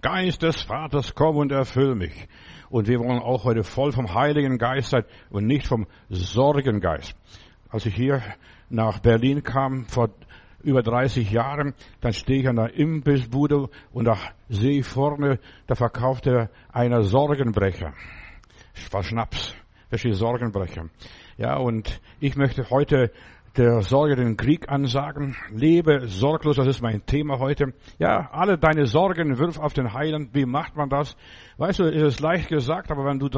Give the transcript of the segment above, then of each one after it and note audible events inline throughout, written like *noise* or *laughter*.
Geist des Vaters, komm und erfüll mich. Und wir wollen auch heute voll vom Heiligen Geist sein und nicht vom Sorgengeist. Als ich hier nach Berlin kam, vor über 30 Jahren, dann stehe ich an der Imbissbude und da sehe ich vorne, da verkaufte einer Sorgenbrecher. Das war Schnaps. Welche Sorgenbrecher. Ja, und ich möchte heute der Sorge den Krieg ansagen. Lebe sorglos, das ist mein Thema heute. Ja, alle deine Sorgen wirf auf den Heiland. Wie macht man das? Weißt du, ist es leicht gesagt, aber wenn du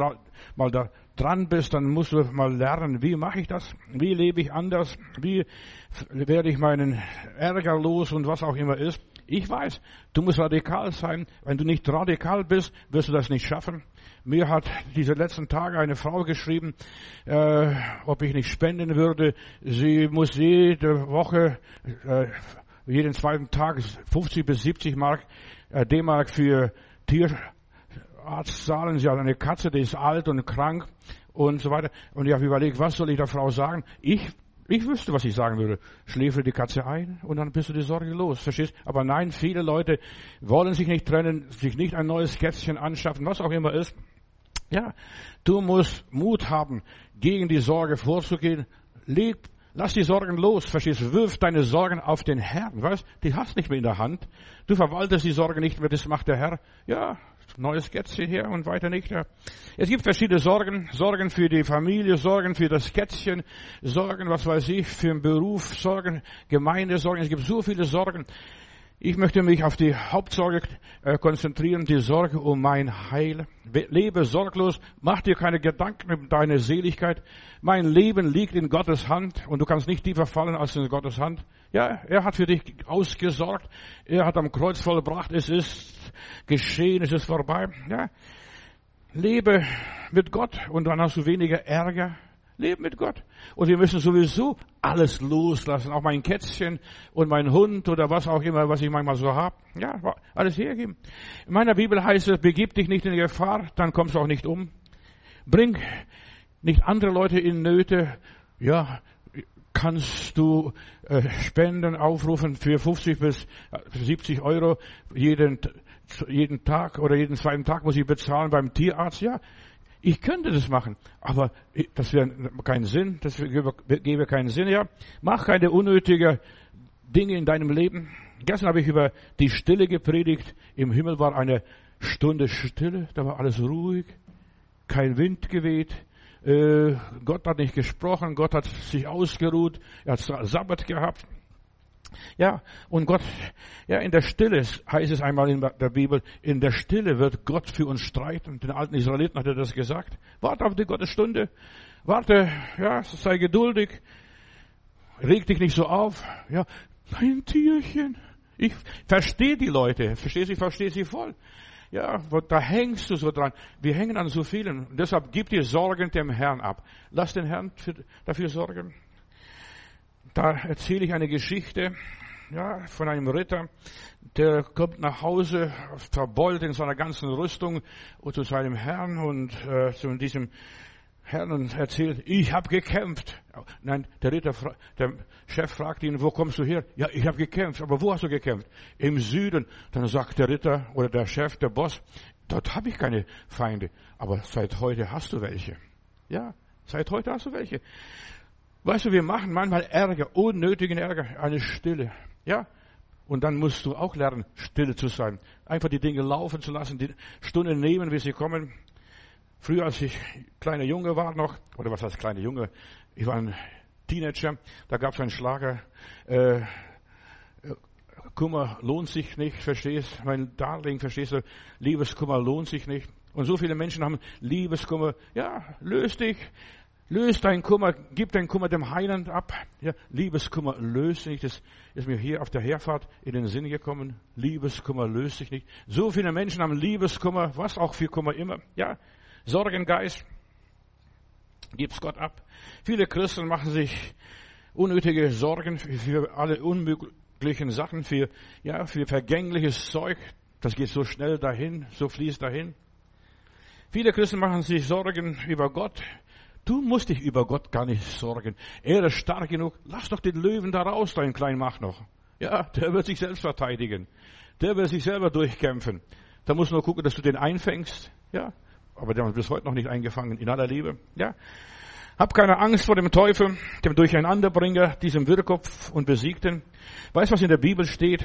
mal da dran bist, dann musst du mal lernen, wie mache ich das? Wie lebe ich anders? Wie werde ich meinen Ärger los und was auch immer ist? Ich weiß, du musst radikal sein. Wenn du nicht radikal bist, wirst du das nicht schaffen. Mir hat diese letzten Tage eine Frau geschrieben, äh, ob ich nicht spenden würde. Sie muss jede Woche, äh, jeden zweiten Tag 50 bis 70 Mark, äh, D-Mark für Tierarzt zahlen. Sie hat eine Katze, die ist alt und krank und so weiter. Und ich habe überlegt, was soll ich der Frau sagen? Ich ich wüsste, was ich sagen würde. Schläfere die Katze ein und dann bist du die Sorge los. Verstehst? Aber nein, viele Leute wollen sich nicht trennen, sich nicht ein neues Kätzchen anschaffen, was auch immer ist. Ja, du musst Mut haben, gegen die Sorge vorzugehen. Leb, lass die Sorgen los, verstehst? Wirf deine Sorgen auf den Herrn, weißt? Die hast nicht mehr in der Hand. Du verwaltest die Sorge nicht mehr, das macht der Herr. Ja, neues Kätzchen her und weiter nicht. Es gibt verschiedene Sorgen. Sorgen für die Familie, Sorgen für das Kätzchen, Sorgen, was weiß ich, für den Beruf, Sorgen, Gemeindesorgen. Es gibt so viele Sorgen. Ich möchte mich auf die Hauptsorge äh, konzentrieren, die Sorge um mein Heil. Lebe sorglos, mach dir keine Gedanken um deine Seligkeit. Mein Leben liegt in Gottes Hand und du kannst nicht tiefer fallen als in Gottes Hand. Ja, er hat für dich ausgesorgt. Er hat am Kreuz vollbracht. Es ist geschehen, es ist vorbei. Ja. Lebe mit Gott und dann hast du weniger Ärger, Leben mit Gott. Und wir müssen sowieso alles loslassen, auch mein Kätzchen und mein Hund oder was auch immer, was ich manchmal so habe. Ja, alles hergeben. In meiner Bibel heißt es, begib dich nicht in Gefahr, dann kommst du auch nicht um. Bring nicht andere Leute in Nöte. Ja, kannst du äh, Spenden aufrufen für 50 bis 70 Euro jeden, jeden Tag oder jeden zweiten Tag muss ich bezahlen beim Tierarzt. Ja, ich könnte das machen, aber das wäre keinen Sinn, das gäbe keinen Sinn, ja. Mach keine unnötigen Dinge in deinem Leben. Gestern habe ich über die Stille gepredigt. Im Himmel war eine Stunde Stille, da war alles ruhig, kein Wind geweht. Äh, Gott hat nicht gesprochen, Gott hat sich ausgeruht, er hat Sabbat gehabt. Ja, und Gott, ja, in der Stille heißt es einmal in der Bibel, in der Stille wird Gott für uns streiten. Den alten Israeliten hat er das gesagt. Warte auf die Gottesstunde. Warte, ja, sei geduldig. Reg dich nicht so auf. Ja, ein Tierchen. Ich verstehe die Leute. Verstehst du? Ich verstehe sie voll. Ja, da hängst du so dran. Wir hängen an so vielen. Deshalb gib dir Sorgen dem Herrn ab. Lass den Herrn für, dafür sorgen. Da erzähle ich eine Geschichte ja, von einem Ritter, der kommt nach Hause, verbeult in seiner ganzen Rüstung zu seinem Herrn und äh, zu diesem Herrn und erzählt, ich habe gekämpft. Nein, der Ritter, der Chef fragt ihn, wo kommst du her? Ja, ich habe gekämpft. Aber wo hast du gekämpft? Im Süden. Dann sagt der Ritter oder der Chef, der Boss, dort habe ich keine Feinde. Aber seit heute hast du welche. Ja, seit heute hast du welche. Weißt du, wir machen manchmal Ärger, unnötigen Ärger, eine Stille. Ja? Und dann musst du auch lernen, stille zu sein. Einfach die Dinge laufen zu lassen, die Stunden nehmen, wie sie kommen. Früher, als ich kleiner Junge war noch, oder was heißt kleiner Junge? Ich war ein Teenager, da gab es einen Schlager, äh, Kummer lohnt sich nicht, verstehst? Mein Darling, verstehst du? Liebeskummer lohnt sich nicht. Und so viele Menschen haben Liebeskummer. Ja, löst dich. Löst deinen Kummer, gib deinen Kummer dem Heiland ab. Ja, Liebeskummer löst sich nicht. Das ist mir hier auf der Herfahrt in den Sinn gekommen. Liebeskummer löst sich nicht. So viele Menschen haben Liebeskummer, was auch für Kummer immer. Ja, Sorgengeist. Gib's Gott ab. Viele Christen machen sich unnötige Sorgen für alle unmöglichen Sachen, für, ja, für vergängliches Zeug. Das geht so schnell dahin, so fließt dahin. Viele Christen machen sich Sorgen über Gott, Du musst dich über Gott gar nicht sorgen. Er ist stark genug. Lass doch den Löwen da raus, dein kleinen Mach noch. Ja, der wird sich selbst verteidigen. Der will sich selber durchkämpfen. Da musst du nur gucken, dass du den einfängst. Ja. Aber der hat bis heute noch nicht eingefangen, in aller Liebe. Ja. Hab keine Angst vor dem Teufel, dem Durcheinanderbringer, diesem Wirrkopf und Besiegten. Weißt was in der Bibel steht?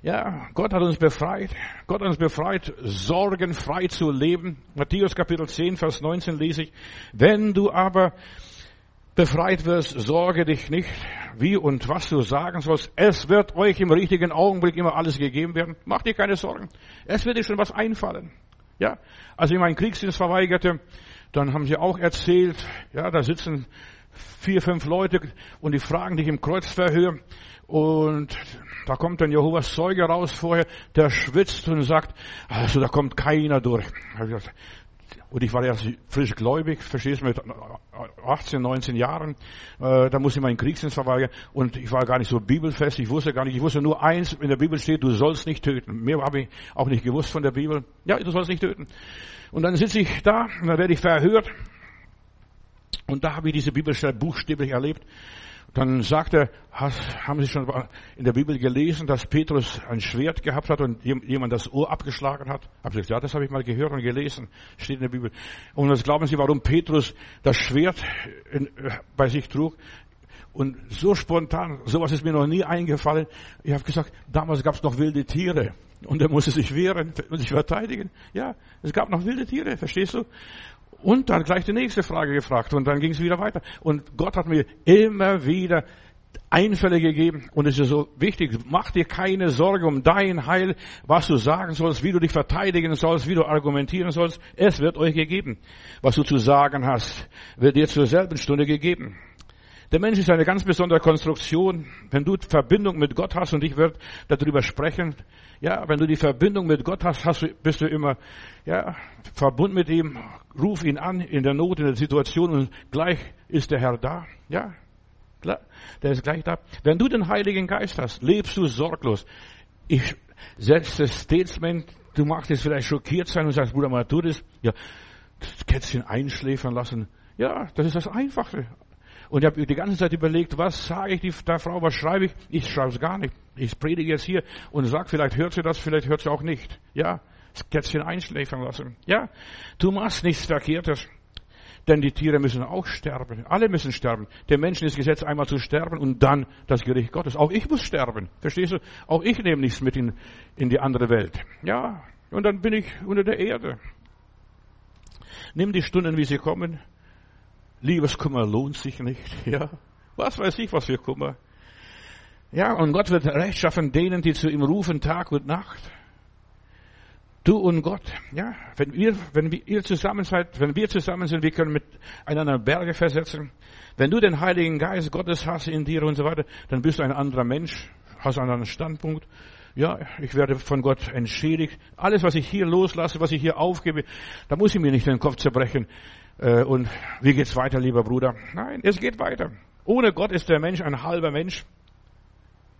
Ja, Gott hat uns befreit. Gott hat uns befreit, sorgenfrei zu leben. Matthäus Kapitel 10, Vers 19 lese ich. Wenn du aber befreit wirst, sorge dich nicht, wie und was du sagen sollst. Es wird euch im richtigen Augenblick immer alles gegeben werden. Mach dir keine Sorgen. Es wird dir schon was einfallen. Ja, als ich meinen Kriegsdienst verweigerte, dann haben sie auch erzählt, ja, da sitzen vier, fünf Leute und die fragen dich im Kreuzverhör und da kommt dann Jehovas Zeuge raus vorher, der schwitzt und sagt, also da kommt keiner durch. Und ich war ja frisch gläubig, verstehst du, mit 18, 19 Jahren, äh, da musste ich meinen Kriegsdienst verweigern und ich war gar nicht so bibelfest, ich wusste gar nicht, ich wusste nur eins, in der Bibel steht, du sollst nicht töten. Mehr habe ich auch nicht gewusst von der Bibel. Ja, du sollst nicht töten. Und dann sitze ich da und dann werde ich verhört und da habe ich diese Bibelstelle buchstäblich erlebt. Dann sagt er, haben Sie schon in der Bibel gelesen, dass Petrus ein Schwert gehabt hat und jemand das Ohr abgeschlagen hat? Hab ich gesagt, ja, das habe ich mal gehört und gelesen, steht in der Bibel. Und was glauben Sie, warum Petrus das Schwert in, bei sich trug? Und so spontan, sowas ist mir noch nie eingefallen. Ich habe gesagt, damals gab es noch wilde Tiere. Und er musste sich wehren und sich verteidigen. Ja, es gab noch wilde Tiere, verstehst du? Und dann gleich die nächste Frage gefragt und dann ging es wieder weiter. Und Gott hat mir immer wieder Einfälle gegeben und es ist so wichtig, mach dir keine Sorge um dein Heil, was du sagen sollst, wie du dich verteidigen sollst, wie du argumentieren sollst. Es wird euch gegeben. Was du zu sagen hast, wird dir zur selben Stunde gegeben. Der Mensch ist eine ganz besondere Konstruktion. Wenn du Verbindung mit Gott hast und ich werde darüber sprechen, ja, wenn du die Verbindung mit Gott hast, hast du, bist du immer, ja, verbunden mit ihm. Ruf ihn an in der Not, in der Situation und gleich ist der Herr da. Ja, klar, der ist gleich da. Wenn du den Heiligen Geist hast, lebst du sorglos. Ich setze Statement, du magst jetzt vielleicht schockiert sein und sagst, Bruder, mal tu das. Ja, das Kätzchen einschläfern lassen. Ja, das ist das Einfache. Und ich habe die ganze Zeit überlegt, was sage ich der Frau, was schreibe ich? Ich schreibe es gar nicht. Ich predige jetzt hier und sage, vielleicht hört sie das, vielleicht hört sie auch nicht. Ja, das Kätzchen einschläfern lassen. Ja, du machst nichts Verkehrtes. Denn die Tiere müssen auch sterben. Alle müssen sterben. Der Menschen ist gesetzt, einmal zu sterben und dann das Gericht Gottes. Auch ich muss sterben. Verstehst du? Auch ich nehme nichts mit in, in die andere Welt. Ja, und dann bin ich unter der Erde. Nimm die Stunden, wie sie kommen. Liebeskummer lohnt sich nicht, *laughs* ja. Was weiß ich, was für Kummer. Ja, und Gott wird Recht schaffen denen, die zu ihm rufen, Tag und Nacht. Du und Gott, ja. Wenn wir, wenn wir ihr zusammen seid, wenn wir zusammen sind, wir können miteinander Berge versetzen. Wenn du den Heiligen Geist Gottes hast in dir und so weiter, dann bist du ein anderer Mensch, hast einen anderen Standpunkt. Ja, ich werde von Gott entschädigt. Alles, was ich hier loslasse, was ich hier aufgebe, da muss ich mir nicht den Kopf zerbrechen. Äh, und wie geht's weiter, lieber Bruder? Nein, es geht weiter. Ohne Gott ist der Mensch ein halber Mensch.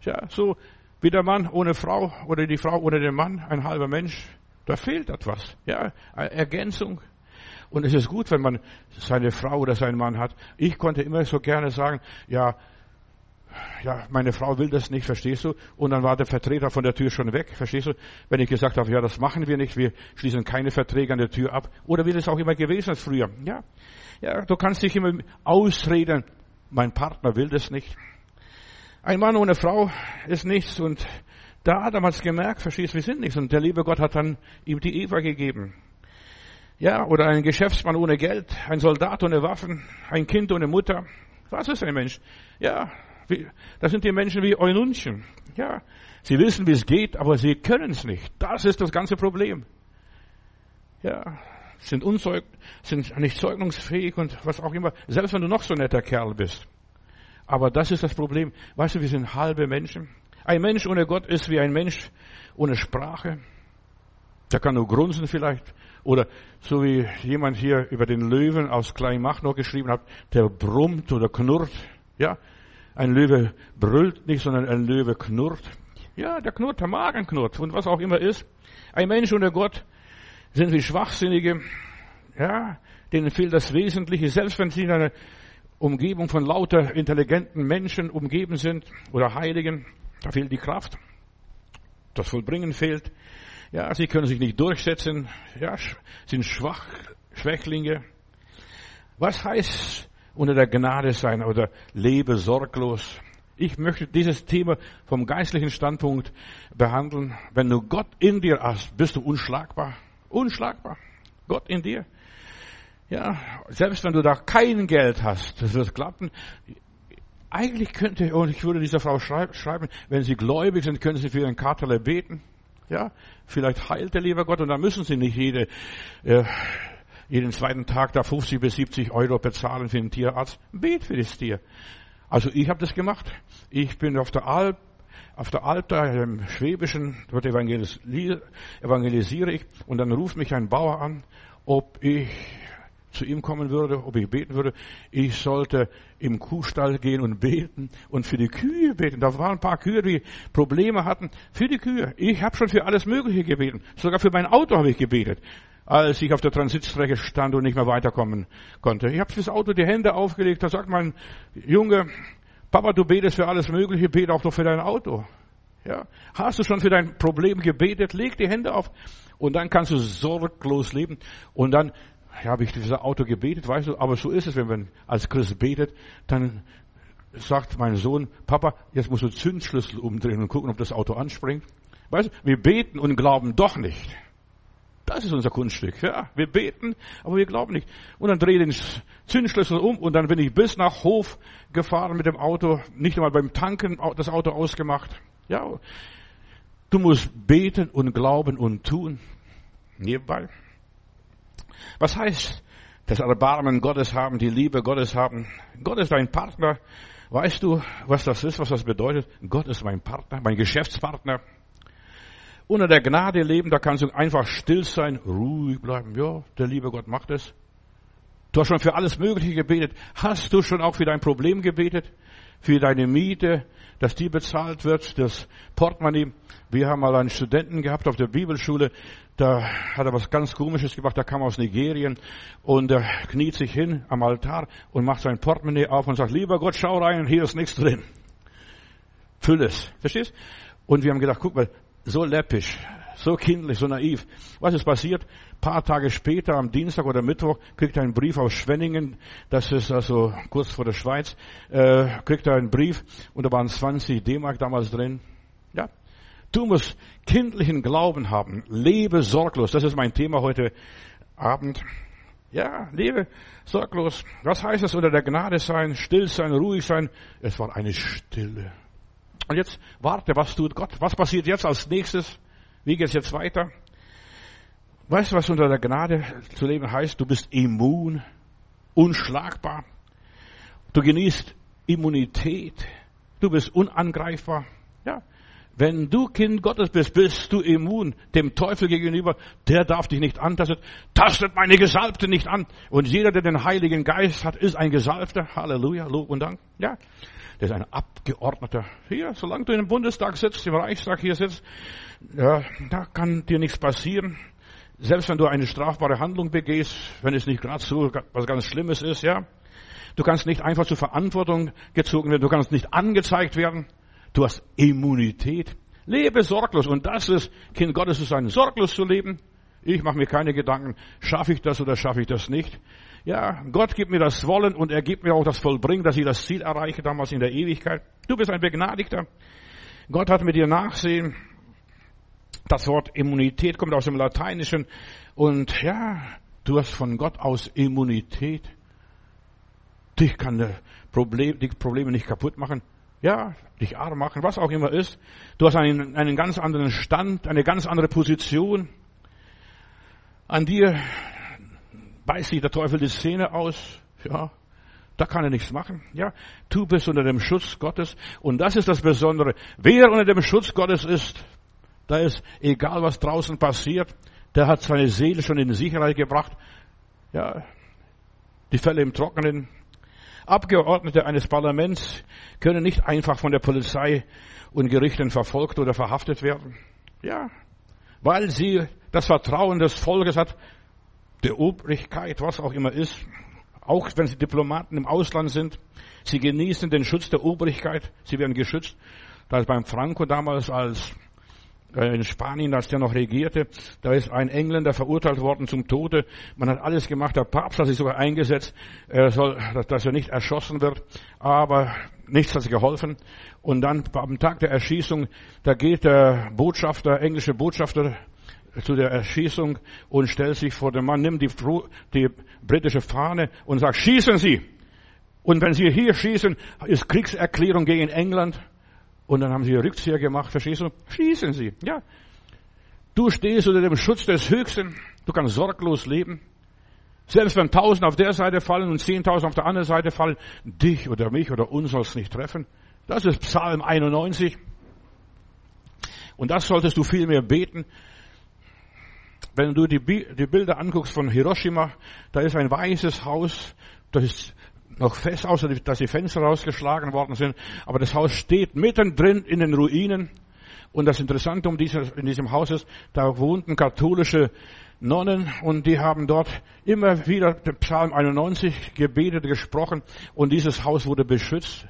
Ja, so wie der Mann ohne Frau oder die Frau ohne den Mann ein halber Mensch. Da fehlt etwas. Ja, Ergänzung. Und es ist gut, wenn man seine Frau oder seinen Mann hat. Ich konnte immer so gerne sagen, ja, ja, meine Frau will das nicht, verstehst du? Und dann war der Vertreter von der Tür schon weg, verstehst du? Wenn ich gesagt habe, ja, das machen wir nicht, wir schließen keine Verträge an der Tür ab. Oder wie das auch immer gewesen ist früher. Ja, ja, du kannst dich immer ausreden, mein Partner will das nicht. Ein Mann ohne Frau ist nichts und da hat er mal gemerkt, verstehst du, wir sind nichts. Und der liebe Gott hat dann ihm die Eva gegeben. Ja, oder ein Geschäftsmann ohne Geld, ein Soldat ohne Waffen, ein Kind ohne Mutter. Was ist ein Mensch? Ja, das sind die Menschen wie Eununchen. Ja, sie wissen, wie es geht, aber sie können es nicht. Das ist das ganze Problem. Ja, sind unzeug, sind nicht zeugungsfähig und was auch immer. Selbst wenn du noch so ein netter Kerl bist. Aber das ist das Problem. Weißt du, wir sind halbe Menschen. Ein Mensch ohne Gott ist wie ein Mensch ohne Sprache. Der kann nur grunzen vielleicht. Oder so wie jemand hier über den Löwen aus Kleinmach noch geschrieben hat, der brummt oder knurrt. Ja, ein Löwe brüllt nicht, sondern ein Löwe knurrt. Ja, der knurrt, der Magen knurrt und was auch immer ist. Ein Mensch ohne Gott sind wie Schwachsinnige. Ja, denen fehlt das Wesentliche, selbst wenn sie in einer Umgebung von lauter intelligenten Menschen umgeben sind oder Heiligen, da fehlt die Kraft. das Vollbringen fehlt. Ja, sie können sich nicht durchsetzen. Ja, sind schwach, Schwächlinge. Was heißt unter der Gnade sein oder lebe sorglos? Ich möchte dieses Thema vom geistlichen Standpunkt behandeln. Wenn du Gott in dir hast, bist du unschlagbar. Unschlagbar. Gott in dir. Ja, selbst wenn du da kein Geld hast, das wird klappen. Eigentlich könnte, und ich würde dieser Frau schreiben, wenn sie gläubig sind, können sie für ihren Katerle beten. Ja, vielleicht heilt der lieber Gott und dann müssen sie nicht jede, äh, jeden zweiten Tag da 50 bis 70 Euro bezahlen für einen Tierarzt. Bet für das Tier. Also ich habe das gemacht. Ich bin auf der Alp, auf der Alp da im Schwäbischen, dort evangelisiere ich und dann ruft mich ein Bauer an, ob ich zu ihm kommen würde, ob ich beten würde. Ich sollte im Kuhstall gehen und beten und für die Kühe beten. Da waren ein paar Kühe, die Probleme hatten. Für die Kühe. Ich habe schon für alles Mögliche gebeten. Sogar für mein Auto habe ich gebetet, als ich auf der Transitstrecke stand und nicht mehr weiterkommen konnte. Ich habe fürs Auto die Hände aufgelegt. Da sagt mein Junge, Papa, du betest für alles Mögliche, bete auch doch für dein Auto. Ja, hast du schon für dein Problem gebetet? Leg die Hände auf und dann kannst du sorglos leben und dann ja, habe ich für das Auto gebetet, weißt du, aber so ist es, wenn man als Christ betet, dann sagt mein Sohn, Papa, jetzt musst du Zündschlüssel umdrehen und gucken, ob das Auto anspringt. Weißt du, wir beten und glauben doch nicht. Das ist unser Kunststück. Ja, wir beten, aber wir glauben nicht. Und dann drehe ich den Zündschlüssel um und dann bin ich bis nach Hof gefahren mit dem Auto, nicht einmal beim Tanken das Auto ausgemacht. Ja, du musst beten und glauben und tun. Nebenbei. Was heißt das Erbarmen Gottes haben, die Liebe Gottes haben? Gott ist dein Partner. Weißt du, was das ist, was das bedeutet? Gott ist mein Partner, mein Geschäftspartner. Unter der Gnade leben, da kannst du einfach still sein, ruhig bleiben. Ja, der liebe Gott macht es. Du hast schon für alles Mögliche gebetet. Hast du schon auch für dein Problem gebetet? Für deine Miete, dass die bezahlt wird, das Portemonnaie. Wir haben mal einen Studenten gehabt auf der Bibelschule, da hat er was ganz Komisches gemacht, der kam aus Nigerien und er kniet sich hin am Altar und macht sein Portemonnaie auf und sagt, lieber Gott, schau rein, hier ist nichts drin. Füll es. Verstehst? Und wir haben gedacht, guck mal, so läppisch, so kindlich, so naiv. Was ist passiert? paar Tage später, am Dienstag oder Mittwoch, kriegt er einen Brief aus Schwenningen, das ist also kurz vor der Schweiz, äh, kriegt er einen Brief und da waren 20 D-Mark damals drin. Ja, du musst kindlichen Glauben haben, lebe sorglos. Das ist mein Thema heute Abend. Ja, lebe sorglos. Was heißt es unter der Gnade sein, still sein, ruhig sein? Es war eine Stille. Und jetzt warte, was tut Gott? Was passiert jetzt als nächstes? Wie geht's jetzt weiter? Weißt du, was unter der Gnade zu leben heißt? Du bist immun, unschlagbar. Du genießt Immunität. Du bist unangreifbar. Ja. Wenn du Kind Gottes bist, bist du immun dem Teufel gegenüber. Der darf dich nicht antasten. Tastet meine Gesalbte nicht an. Und jeder, der den Heiligen Geist hat, ist ein Gesalbter. Halleluja, Lob und Dank. Ja. Der ist ein Abgeordneter. Hier, solange du im Bundestag sitzt, im Reichstag hier sitzt, ja, da kann dir nichts passieren. Selbst wenn du eine strafbare Handlung begehst, wenn es nicht gerade so was ganz Schlimmes ist, ja. Du kannst nicht einfach zur Verantwortung gezogen werden. Du kannst nicht angezeigt werden. Du hast Immunität. Lebe sorglos. Und das ist, Kind Gottes ist ein sorglos zu leben. Ich mache mir keine Gedanken, schaffe ich das oder schaffe ich das nicht. Ja, Gott gibt mir das Wollen und er gibt mir auch das Vollbringen, dass ich das Ziel erreiche, damals in der Ewigkeit. Du bist ein Begnadigter. Gott hat mit dir Nachsehen. Das Wort Immunität kommt aus dem Lateinischen und ja, du hast von Gott aus Immunität. Dich kann die Probleme nicht kaputt machen. Ja, dich arm machen, was auch immer ist. Du hast einen, einen ganz anderen Stand, eine ganz andere Position. An dir beißt sich der Teufel die Szene aus. Ja, da kann er nichts machen. Ja, du bist unter dem Schutz Gottes. Und das ist das Besondere. Wer unter dem Schutz Gottes ist, da ist egal, was draußen passiert, der hat seine Seele schon in Sicherheit gebracht. Ja, die Fälle im Trockenen. Abgeordnete eines Parlaments können nicht einfach von der Polizei und Gerichten verfolgt oder verhaftet werden. Ja, weil sie das Vertrauen des Volkes hat, der Obrigkeit, was auch immer ist, auch wenn sie Diplomaten im Ausland sind, sie genießen den Schutz der Obrigkeit, sie werden geschützt. Da ist beim Franco damals als in Spanien, als der noch regierte, da ist ein Engländer verurteilt worden zum Tode. Man hat alles gemacht. Der Papst hat sich sogar eingesetzt, er soll, dass er nicht erschossen wird. Aber nichts hat geholfen. Und dann am Tag der Erschießung, da geht der Botschafter, englische Botschafter zu der Erschießung und stellt sich vor den Mann, nimmt die, die britische Fahne und sagt, schießen Sie! Und wenn Sie hier schießen, ist Kriegserklärung gegen England. Und dann haben sie Rückzieher gemacht, verstehst du? Schießen sie, ja. Du stehst unter dem Schutz des Höchsten. Du kannst sorglos leben. Selbst wenn tausend auf der Seite fallen und zehntausend auf der anderen Seite fallen, dich oder mich oder uns soll es nicht treffen. Das ist Psalm 91. Und das solltest du viel mehr beten. Wenn du die, Bilder anguckst von Hiroshima, da ist ein weißes Haus, das ist noch fest, außer dass die Fenster rausgeschlagen worden sind. Aber das Haus steht mittendrin in den Ruinen. Und das Interessante um dieses, in diesem Haus ist, da wohnten katholische Nonnen und die haben dort immer wieder den Psalm 91 gebetet, gesprochen und dieses Haus wurde beschützt.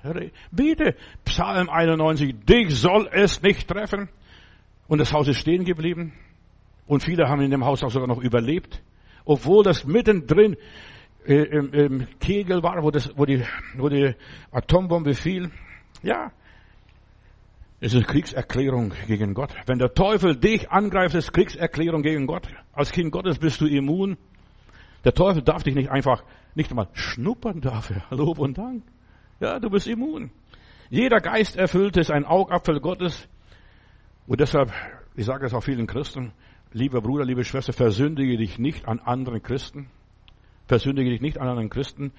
Bete Psalm 91, dich soll es nicht treffen. Und das Haus ist stehen geblieben und viele haben in dem Haus auch sogar noch überlebt, obwohl das mittendrin äh, im, im Kegel war, wo, das, wo, die, wo die Atombombe fiel. Ja, es ist Kriegserklärung gegen Gott. Wenn der Teufel dich angreift, ist Kriegserklärung gegen Gott. Als Kind Gottes bist du immun. Der Teufel darf dich nicht einfach, nicht einmal schnuppern dafür. *laughs* Lob und Dank. Ja, du bist immun. Jeder Geist erfüllt ist ein Augapfel Gottes. Und deshalb, ich sage es auch vielen Christen, lieber Bruder, liebe Schwester, versündige dich nicht an anderen Christen. Versündige dich nicht an einen Christen.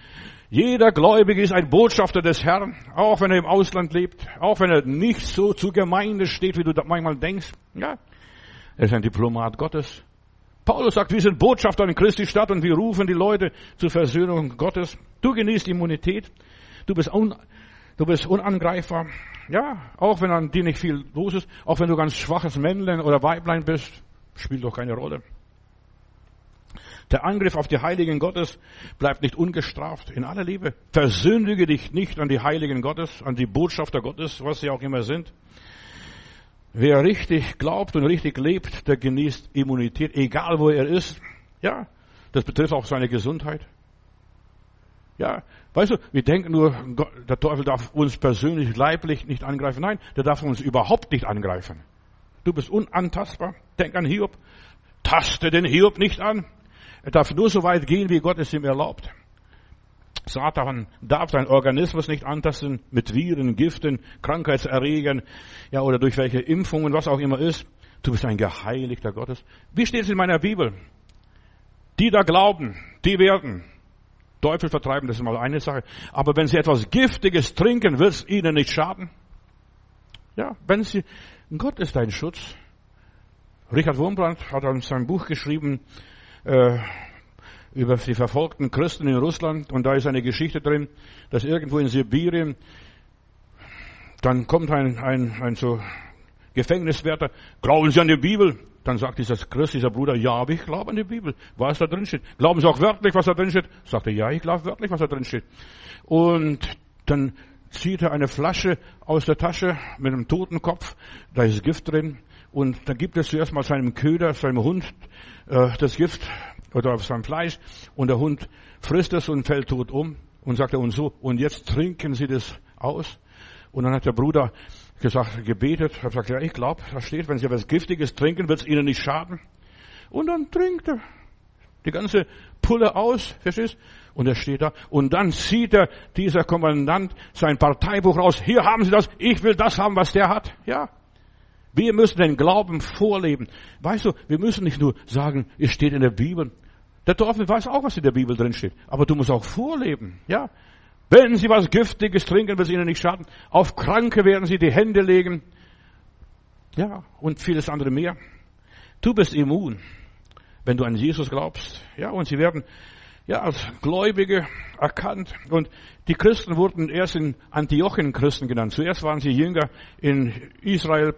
Jeder Gläubige ist ein Botschafter des Herrn, auch wenn er im Ausland lebt, auch wenn er nicht so zur Gemeinde steht, wie du manchmal denkst. Ja, er ist ein Diplomat Gottes. Paulus sagt, wir sind Botschafter in Christi Stadt und wir rufen die Leute zur Versöhnung Gottes. Du genießt Immunität. Du bist, un, du bist unangreifbar. Ja, auch wenn an dir nicht viel los ist, auch wenn du ganz schwaches Männlein oder Weiblein bist, spielt doch keine Rolle. Der Angriff auf die Heiligen Gottes bleibt nicht ungestraft. In aller Liebe. Versündige dich nicht an die Heiligen Gottes, an die Botschafter Gottes, was sie auch immer sind. Wer richtig glaubt und richtig lebt, der genießt Immunität, egal wo er ist. Ja, das betrifft auch seine Gesundheit. Ja, weißt du, wir denken nur, der Teufel darf uns persönlich, leiblich nicht angreifen. Nein, der darf uns überhaupt nicht angreifen. Du bist unantastbar. Denk an Hiob. Taste den Hiob nicht an. Er darf nur so weit gehen, wie Gott es ihm erlaubt. Satan darf dein Organismus nicht antasten mit Viren, Giften, Krankheitserregern, ja, oder durch welche Impfungen, was auch immer ist. Du bist ein Geheiligter Gottes. Wie steht es in meiner Bibel? Die da glauben, die werden Teufel vertreiben, das ist mal eine Sache. Aber wenn sie etwas Giftiges trinken, wird es ihnen nicht schaden. Ja, wenn sie, Gott ist dein Schutz. Richard Wurmbrand hat in seinem Buch geschrieben, äh, über die verfolgten Christen in Russland und da ist eine Geschichte drin, dass irgendwo in Sibirien dann kommt ein, ein, ein so Gefängniswärter, glauben Sie an die Bibel? Dann sagt dieser Christ, dieser Bruder, ja, aber ich glaube an die Bibel, was da drin steht. Glauben Sie auch wörtlich, was da drin steht? Sagt er, ja, ich glaube wörtlich, was da drin steht. Und dann zieht er eine Flasche aus der Tasche mit einem Totenkopf, da ist Gift drin, und dann gibt es zuerst mal seinem Köder, seinem Hund, äh, das Gift oder auf seinem Fleisch. Und der Hund frisst es und fällt tot um. Und sagt er, und so, und jetzt trinken Sie das aus. Und dann hat der Bruder gesagt, gebetet, hat gesagt, ja, ich glaube, da steht, wenn Sie etwas Giftiges trinken, wird es Ihnen nicht schaden. Und dann trinkt er die ganze Pulle aus, verstehst? Und er steht da. Und dann zieht er, dieser Kommandant, sein Parteibuch raus. Hier haben Sie das. Ich will das haben, was der hat. Ja. Wir müssen den Glauben vorleben. Weißt du, wir müssen nicht nur sagen, es steht in der Bibel. Der Teufel weiß auch, was in der Bibel drin steht. Aber du musst auch vorleben. Ja. Wenn sie was Giftiges trinken, wird es ihnen nicht schaden. Auf Kranke werden sie die Hände legen. Ja. Und vieles andere mehr. Du bist immun, wenn du an Jesus glaubst. Ja. Und sie werden, ja, als Gläubige erkannt. Und die Christen wurden erst in Antiochien Christen genannt. Zuerst waren sie Jünger in Israel,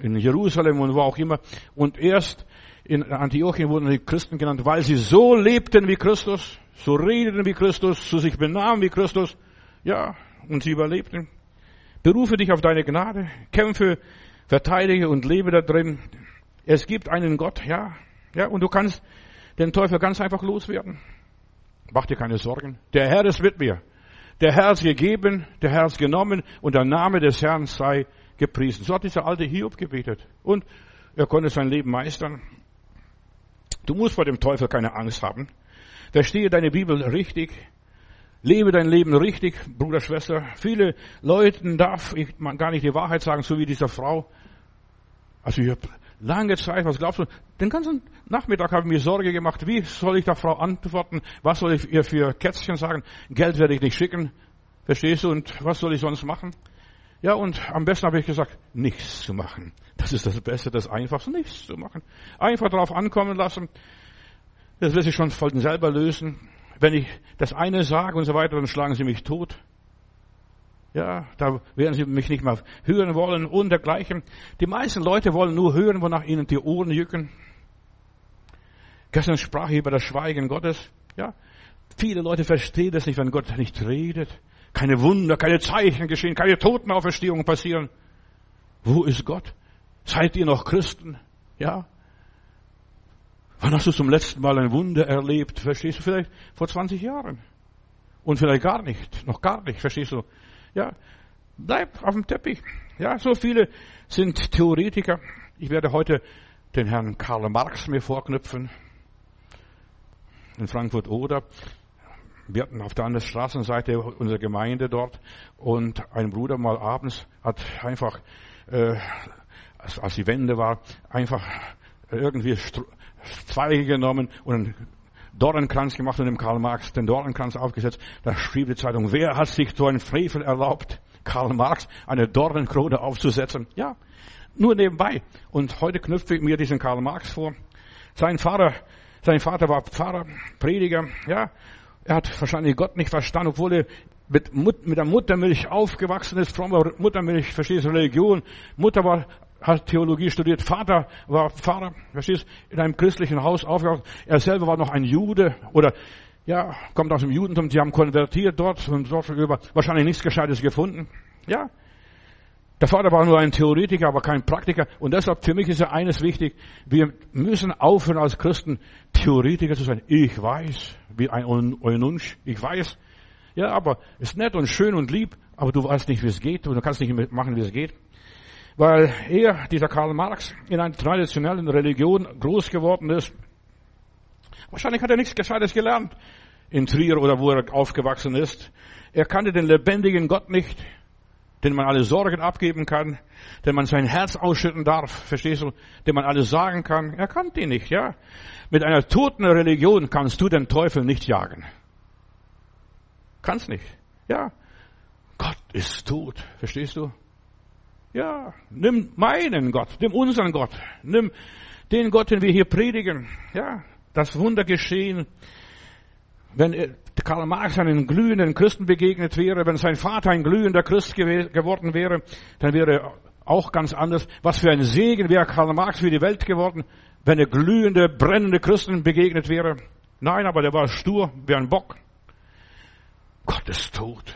in Jerusalem und wo auch immer. Und erst in Antiochien wurden die Christen genannt, weil sie so lebten wie Christus, so redeten wie Christus, so sich benahmen wie Christus. Ja, und sie überlebten. Berufe dich auf deine Gnade, kämpfe Verteidige und lebe da drin. Es gibt einen Gott, ja. Ja, und du kannst den Teufel ganz einfach loswerden. Mach dir keine Sorgen. Der Herr ist mit mir. Der Herr ist gegeben, der Herr ist genommen und der Name des Herrn sei gepriesen. So hat dieser alte Hiob gebetet. Und er konnte sein Leben meistern. Du musst vor dem Teufel keine Angst haben. Verstehe deine Bibel richtig. Lebe dein Leben richtig, Bruder, Schwester. Viele Leuten darf ich gar nicht die Wahrheit sagen, so wie dieser Frau. Also ich habe lange Zeit, was glaubst du? Den ganzen Nachmittag habe ich mir Sorge gemacht, wie soll ich der Frau antworten? Was soll ich ihr für Kätzchen sagen? Geld werde ich nicht schicken. Verstehst du? Und was soll ich sonst machen? Ja, und am besten habe ich gesagt, nichts zu machen. Das ist das Beste, das Einfachste, nichts zu machen. Einfach drauf ankommen lassen. Das wird sich schon von selber lösen. Wenn ich das eine sage und so weiter, dann schlagen sie mich tot. Ja, da werden sie mich nicht mehr hören wollen und dergleichen. Die meisten Leute wollen nur hören, wonach ihnen die Ohren jücken. Gestern sprach ich über das Schweigen Gottes. Ja, viele Leute verstehen das nicht, wenn Gott nicht redet. Keine Wunder, keine Zeichen geschehen, keine Totenauferstehungen passieren. Wo ist Gott? Seid ihr noch Christen? Ja, Wann hast du zum letzten Mal ein Wunder erlebt? Verstehst du vielleicht vor 20 Jahren? Und vielleicht gar nicht, noch gar nicht, verstehst du? Ja, bleib auf dem Teppich. Ja, so viele sind Theoretiker. Ich werde heute den Herrn Karl Marx mir vorknüpfen. In Frankfurt oder. Wir hatten auf der anderen Straßenseite unserer Gemeinde dort und ein Bruder mal abends hat einfach, äh, als, als die Wende war, einfach irgendwie Zweige genommen und einen Dornenkranz gemacht und dem Karl Marx den Dornenkranz aufgesetzt. Da schrieb die Zeitung, wer hat sich so einen Frevel erlaubt, Karl Marx eine Dornenkrone aufzusetzen? Ja, nur nebenbei. Und heute knüpfe ich mir diesen Karl Marx vor. Sein Vater, sein Vater war Pfarrer, Prediger, ja. Er hat wahrscheinlich Gott nicht verstanden, obwohl er mit, Mut, mit der Muttermilch aufgewachsen ist, frommer Muttermilch, verstehst du, Religion. Mutter war hat Theologie studiert, Vater war Pfarrer, verstehst, in einem christlichen Haus aufgewachsen. Er selber war noch ein Jude oder ja, kommt aus dem Judentum, die haben konvertiert dort und dort über wahrscheinlich nichts Gescheites gefunden. Ja. Der Vater war nur ein Theoretiker, aber kein Praktiker. Und deshalb, für mich ist ja eines wichtig. Wir müssen aufhören als Christen, Theoretiker zu sein. Ich weiß, wie ein Eununsch, ich weiß. Ja, aber ist nett und schön und lieb, aber du weißt nicht, wie es geht und du kannst nicht machen, wie es geht weil er, dieser Karl Marx, in einer traditionellen Religion groß geworden ist. Wahrscheinlich hat er nichts Gescheites gelernt in Trier oder wo er aufgewachsen ist. Er kannte den lebendigen Gott nicht, den man alle Sorgen abgeben kann, den man sein Herz ausschütten darf, verstehst du, den man alles sagen kann. Er kannte ihn nicht, ja. Mit einer toten Religion kannst du den Teufel nicht jagen. Kannst nicht, ja. Gott ist tot, verstehst du? Ja, nimm meinen Gott, nimm unseren Gott, nimm den Gott, den wir hier predigen. Ja, das Wunder geschehen. Wenn Karl Marx einen glühenden Christen begegnet wäre, wenn sein Vater ein glühender Christ geworden wäre, dann wäre auch ganz anders. Was für ein Segen wäre Karl Marx für die Welt geworden, wenn er glühende, brennende Christen begegnet wäre. Nein, aber der war stur wie ein Bock. Gott ist tot.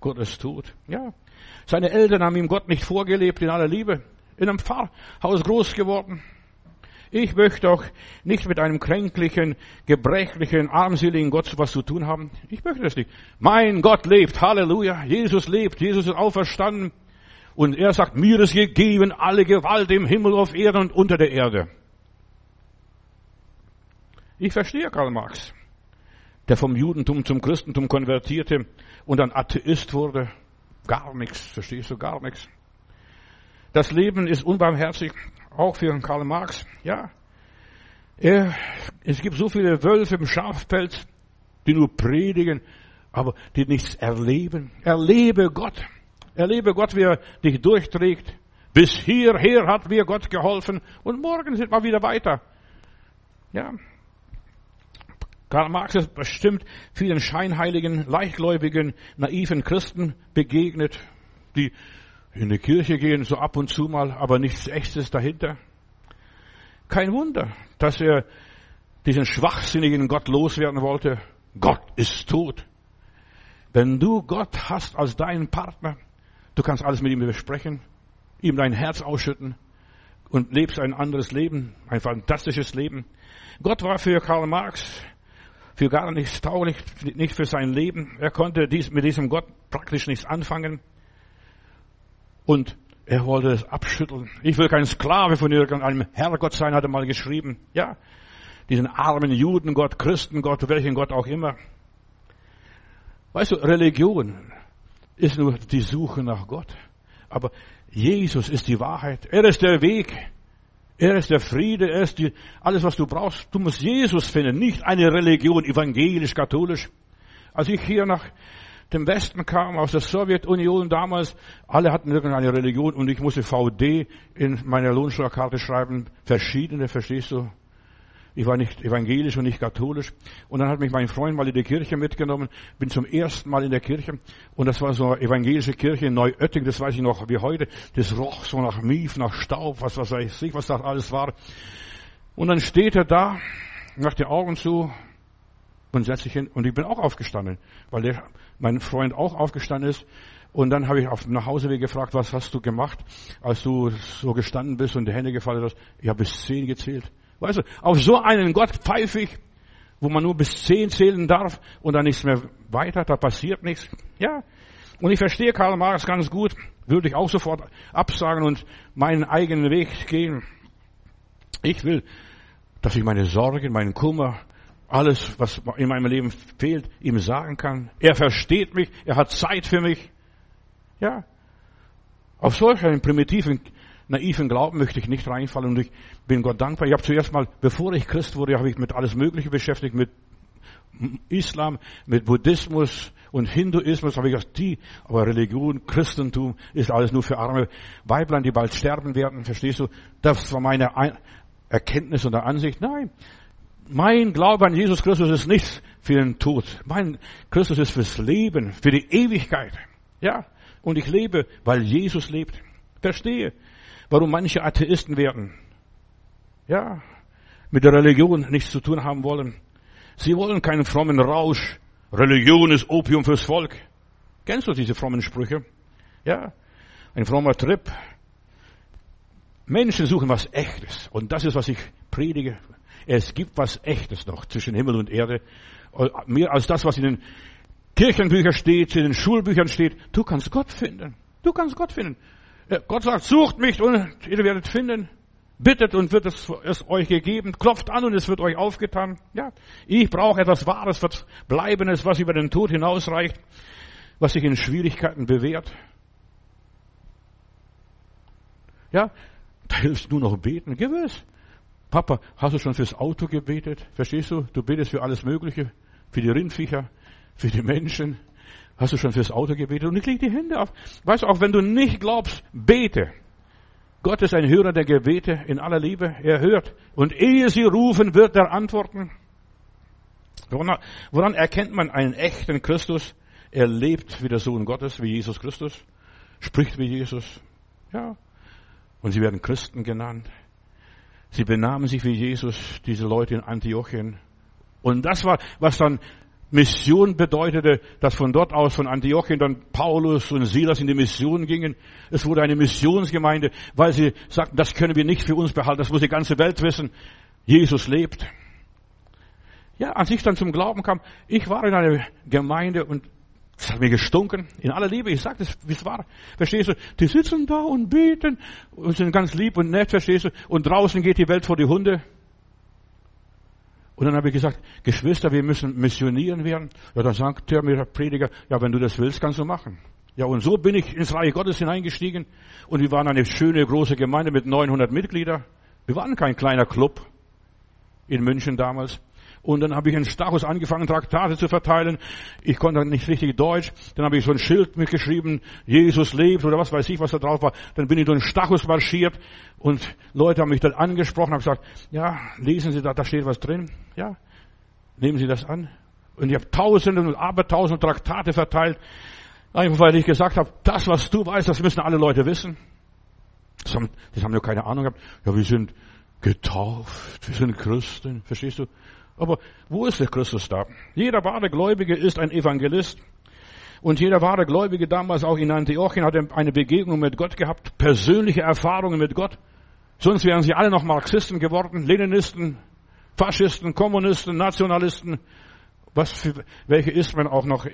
Gott ist tot. Ja. Seine Eltern haben ihm Gott nicht vorgelebt in aller Liebe. In einem Pfarrhaus groß geworden. Ich möchte auch nicht mit einem kränklichen, gebrechlichen, armseligen Gott was zu tun haben. Ich möchte das nicht. Mein Gott lebt. Halleluja. Jesus lebt. Jesus ist auferstanden. Und er sagt, mir ist gegeben alle Gewalt im Himmel, auf Erden und unter der Erde. Ich verstehe Karl Marx, der vom Judentum zum Christentum konvertierte und dann Atheist wurde. Gar nichts, verstehst du, gar nichts. Das Leben ist unbarmherzig, auch für Karl Marx, ja. Er, es gibt so viele Wölfe im Schafpelz, die nur predigen, aber die nichts erleben. Erlebe Gott. Erlebe Gott, wie er dich durchträgt. Bis hierher hat mir Gott geholfen und morgen sind wir wieder weiter. Ja, Karl Marx ist bestimmt vielen scheinheiligen, leichtgläubigen, naiven Christen begegnet, die in die Kirche gehen, so ab und zu mal, aber nichts Echtes dahinter. Kein Wunder, dass er diesen schwachsinnigen Gott loswerden wollte. Gott ist tot. Wenn du Gott hast als deinen Partner, du kannst alles mit ihm besprechen. ihm dein Herz ausschütten und lebst ein anderes Leben, ein fantastisches Leben. Gott war für Karl Marx für gar nichts tauglich, nicht für sein Leben. Er konnte dies, mit diesem Gott praktisch nichts anfangen. Und er wollte es abschütteln. Ich will kein Sklave von irgendeinem Herrgott sein, hat er mal geschrieben. Ja, diesen armen Judengott, Christengott, welchen Gott auch immer. Weißt du, Religion ist nur die Suche nach Gott. Aber Jesus ist die Wahrheit. Er ist der Weg. Er ist der Friede. Er ist die, alles, was du brauchst. Du musst Jesus finden, nicht eine Religion, evangelisch, katholisch. Als ich hier nach dem Westen kam, aus der Sowjetunion damals, alle hatten irgendeine Religion und ich musste VD in meiner Lohnsteuerkarte schreiben. Verschiedene, verstehst du? Ich war nicht evangelisch und nicht katholisch. Und dann hat mich mein Freund mal in die Kirche mitgenommen. Bin zum ersten Mal in der Kirche. Und das war so eine evangelische Kirche in Neuötting. Das weiß ich noch wie heute. Das roch so nach Mief, nach Staub, was, was weiß ich, was das alles war. Und dann steht er da, macht die Augen zu und setzt sich hin. Und ich bin auch aufgestanden, weil der, mein Freund auch aufgestanden ist. Und dann habe ich auf dem Nachhauseweg gefragt, was hast du gemacht, als du so gestanden bist und die Hände gefallen hast. Ich habe bis zehn gezählt. Weißt du, auf so einen Gott pfeife ich, wo man nur bis zehn zählen darf und dann nichts mehr weiter, da passiert nichts. Ja. Und ich verstehe Karl Marx ganz gut, würde ich auch sofort absagen und meinen eigenen Weg gehen. Ich will, dass ich meine Sorgen, meinen Kummer, alles, was in meinem Leben fehlt, ihm sagen kann. Er versteht mich, er hat Zeit für mich. Ja. Auf solch einen primitiven naiven Glauben möchte ich nicht reinfallen und ich bin Gott dankbar. Ich habe zuerst mal, bevor ich Christ wurde, habe ich mit alles Mögliche beschäftigt, mit Islam, mit Buddhismus und Hinduismus, habe ich gesagt, die, aber Religion, Christentum ist alles nur für arme Weiblein, die bald sterben werden, verstehst du? Das war meine Erkenntnis und Ansicht. Nein. Mein Glaube an Jesus Christus ist nichts für den Tod. Mein Christus ist fürs Leben, für die Ewigkeit. Ja. Und ich lebe, weil Jesus lebt. Verstehe warum manche Atheisten werden. Ja, mit der Religion nichts zu tun haben wollen. Sie wollen keinen frommen Rausch. Religion ist Opium fürs Volk. Kennst du diese frommen Sprüche? Ja, ein frommer Trip. Menschen suchen was Echtes. Und das ist, was ich predige. Es gibt was Echtes noch zwischen Himmel und Erde. Mehr als das, was in den Kirchenbüchern steht, in den Schulbüchern steht. Du kannst Gott finden. Du kannst Gott finden. Gott sagt, sucht mich und ihr werdet finden. Bittet und wird es, euch gegeben. Klopft an und es wird euch aufgetan. Ja, ich brauche etwas Wahres, was Bleibendes, was über den Tod hinausreicht, was sich in Schwierigkeiten bewährt. Ja, da hilfst du noch beten. Gewiss. Papa, hast du schon fürs Auto gebetet? Verstehst du? Du betest für alles Mögliche. Für die Rindviecher, für die Menschen, Hast du schon fürs Auto gebetet? Und ich lege die Hände auf. Weißt du, auch wenn du nicht glaubst, bete. Gott ist ein Hörer der Gebete in aller Liebe. Er hört. Und ehe sie rufen, wird er antworten. Woran, woran erkennt man einen echten Christus? Er lebt wie der Sohn Gottes, wie Jesus Christus. Spricht wie Jesus. Ja. Und sie werden Christen genannt. Sie benahmen sich wie Jesus, diese Leute in Antiochien. Und das war, was dann Mission bedeutete, dass von dort aus, von Antiochien, dann Paulus und Silas in die Mission gingen. Es wurde eine Missionsgemeinde, weil sie sagten, das können wir nicht für uns behalten, das muss die ganze Welt wissen. Jesus lebt. Ja, als ich dann zum Glauben kam, ich war in einer Gemeinde und es hat mir gestunken, in aller Liebe, ich sage das, wie es war. Verstehst du? Die sitzen da und beten und sind ganz lieb und nett, verstehst du? Und draußen geht die Welt vor die Hunde. Und dann habe ich gesagt, Geschwister, wir müssen missionieren werden. Ja, dann sagt der mir, der Prediger, ja, wenn du das willst, kannst du machen. Ja, und so bin ich ins Reich Gottes hineingestiegen. Und wir waren eine schöne, große Gemeinde mit 900 Mitgliedern. Wir waren kein kleiner Club in München damals. Und dann habe ich in Stachus angefangen, Traktate zu verteilen. Ich konnte nicht richtig Deutsch. Dann habe ich so ein Schild mitgeschrieben, Jesus lebt oder was weiß ich, was da drauf war. Dann bin ich durch den Stachus marschiert und Leute haben mich dann angesprochen, haben gesagt, ja, lesen Sie da, da steht was drin. Ja, nehmen Sie das an. Und ich habe tausende und abertausende Traktate verteilt. Einfach weil ich gesagt habe, das, was du weißt, das müssen alle Leute wissen. Das haben, das haben ja keine Ahnung gehabt. Ja, wir sind getauft, wir sind Christen, verstehst du? Aber wo ist der Christus da? Jeder wahre Gläubige ist ein Evangelist. Und jeder wahre Gläubige damals auch in Antiochien hat eine Begegnung mit Gott gehabt, persönliche Erfahrungen mit Gott. Sonst wären sie alle noch Marxisten geworden, Leninisten, Faschisten, Kommunisten, Nationalisten, was für welche ist man auch noch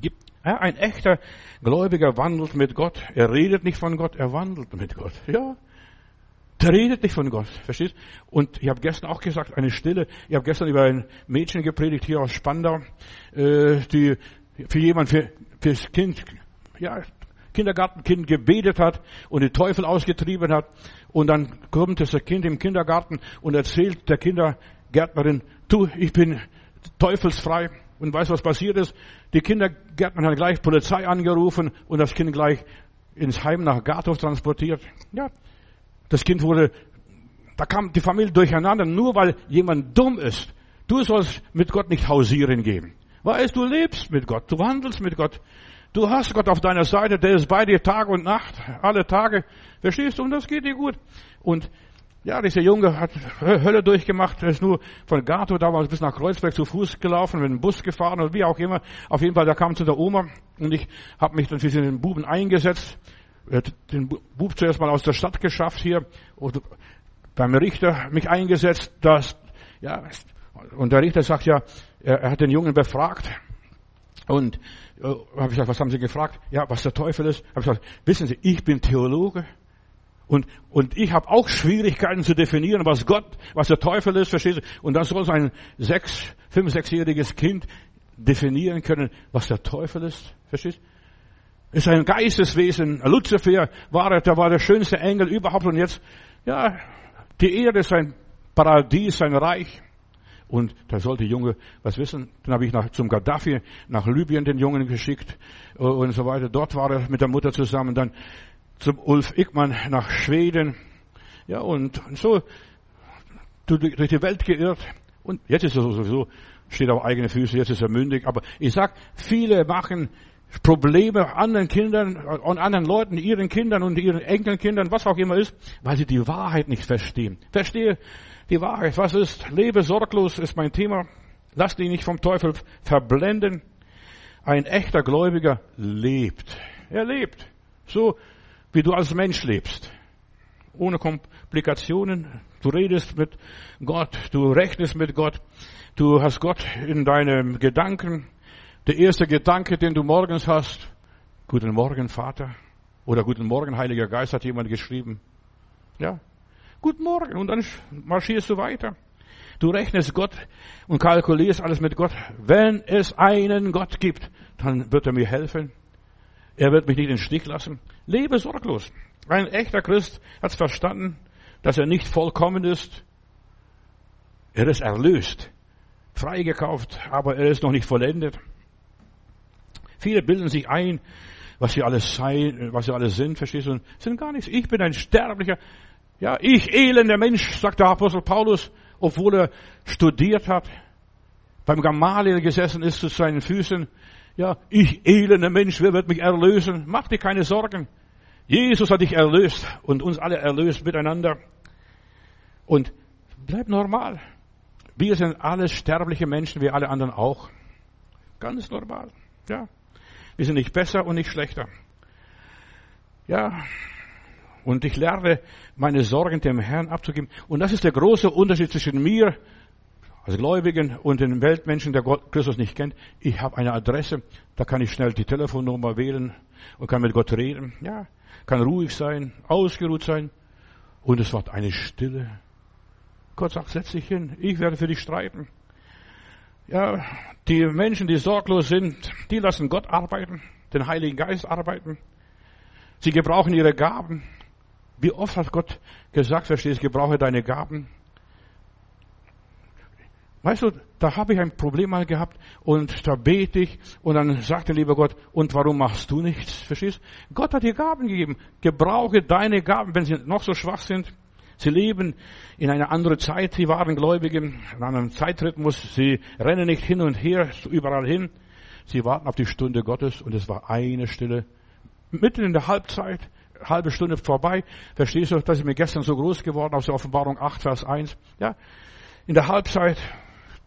gibt. Ein echter Gläubiger wandelt mit Gott. Er redet nicht von Gott, er wandelt mit Gott. Ja, der redet nicht von Gott, verstehst? Und ich habe gestern auch gesagt, eine Stille. Ich habe gestern über ein Mädchen gepredigt hier aus Spandau, äh, die für jemand, für, fürs Kind, ja, Kindergartenkind gebetet hat und den Teufel ausgetrieben hat. Und dann kommt das Kind im Kindergarten und erzählt der Kindergärtnerin, du, ich bin teufelsfrei. Und weißt was passiert ist? Die Kindergärtnerin hat gleich Polizei angerufen und das Kind gleich ins Heim nach Garthof transportiert. Ja, das Kind wurde, da kam die Familie durcheinander, nur weil jemand dumm ist. Du sollst mit Gott nicht hausieren gehen. Weißt, du lebst mit Gott, du wandelst mit Gott. Du hast Gott auf deiner Seite, der ist bei dir Tag und Nacht, alle Tage. Verstehst du? Und das geht dir gut. Und ja, dieser Junge hat Hölle durchgemacht, er ist nur von Gato damals bis nach Kreuzberg zu Fuß gelaufen, mit dem Bus gefahren oder wie auch immer. Auf jeden Fall, da kam zu der Oma und ich habe mich dann für den Buben eingesetzt, den Bub zuerst mal aus der Stadt geschafft hier und beim Richter mich eingesetzt, dass, ja, und der Richter sagt ja, er, er hat den Jungen befragt und äh, habe ich gesagt, was haben Sie gefragt? Ja, was der Teufel ist. Habe ich gesagt, wissen Sie, ich bin Theologe und und ich habe auch Schwierigkeiten zu definieren, was Gott, was der Teufel ist, verstehst du? Und dann soll so ein sechs, fünf, sechsjähriges Kind definieren können, was der Teufel ist, verstehst? du? Ist ein Geisteswesen. Luzifer war er, der war der schönste Engel überhaupt und jetzt, ja, die Erde ist ein Paradies, ein Reich. Und da sollte Junge was wissen. Dann habe ich nach, zum Gaddafi nach Libyen den Jungen geschickt äh, und so weiter. Dort war er mit der Mutter zusammen. Dann zum Ulf Ickmann nach Schweden. Ja, und so durch die Welt geirrt. Und jetzt ist er sowieso, steht auf eigene Füße, jetzt ist er mündig. Aber ich sag, viele machen Probleme anderen Kindern und anderen Leuten, ihren Kindern und ihren Enkelkindern, was auch immer ist, weil sie die Wahrheit nicht verstehen. Verstehe die Wahrheit. Was ist? Lebe sorglos ist mein Thema. Lass dich nicht vom Teufel verblenden. Ein echter Gläubiger lebt. Er lebt. So wie du als Mensch lebst. Ohne Komplikationen. Du redest mit Gott. Du rechnest mit Gott. Du hast Gott in deinen Gedanken. Der erste Gedanke, den du morgens hast. Guten Morgen, Vater. Oder Guten Morgen, Heiliger Geist, hat jemand geschrieben. Ja, Guten Morgen. Und dann marschierst du weiter. Du rechnest Gott und kalkulierst alles mit Gott. Wenn es einen Gott gibt, dann wird er mir helfen. Er wird mich nicht in den Stich lassen. Lebe sorglos. Ein echter Christ hat verstanden, dass er nicht vollkommen ist. Er ist erlöst, freigekauft, aber er ist noch nicht vollendet. Viele bilden sich ein, was sie alles sein, was sie alles sind, verstehst du? Sind gar nichts. Ich bin ein sterblicher, ja, ich elender Mensch, sagt der Apostel Paulus, obwohl er studiert hat, beim Gamaliel gesessen ist zu seinen Füßen. Ja, ich elender Mensch, wer wird mich erlösen? Mach dir keine Sorgen. Jesus hat dich erlöst und uns alle erlöst miteinander. Und bleib normal. Wir sind alles sterbliche Menschen, wie alle anderen auch. Ganz normal. Ja. Wir sind nicht besser und nicht schlechter. Ja, und ich lerne, meine Sorgen dem Herrn abzugeben. Und das ist der große Unterschied zwischen mir als Gläubigen und den Weltmenschen, der Gott, Christus nicht kennt. Ich habe eine Adresse, da kann ich schnell die Telefonnummer wählen und kann mit Gott reden. Ja, kann ruhig sein, ausgeruht sein. Und es wird eine Stille. Gott sagt, setz dich hin, ich werde für dich streiten. Ja, die Menschen, die sorglos sind, die lassen Gott arbeiten, den Heiligen Geist arbeiten. Sie gebrauchen ihre Gaben. Wie oft hat Gott gesagt, verstehst, gebrauche deine Gaben? Weißt du, da habe ich ein Problem mal gehabt und da bete ich und dann sagte lieber Gott, und warum machst du nichts? Verstehst? Gott hat dir Gaben gegeben. Gebrauche deine Gaben, wenn sie noch so schwach sind. Sie leben in einer anderen Zeit, sie waren Gläubige, in einem Zeitrhythmus, sie rennen nicht hin und her, überall hin. Sie warten auf die Stunde Gottes und es war eine Stille. Mitten in der Halbzeit, halbe Stunde vorbei. Verstehst du, das ist mir gestern so groß geworden aus der Offenbarung 8, Vers 1. Ja, in der Halbzeit,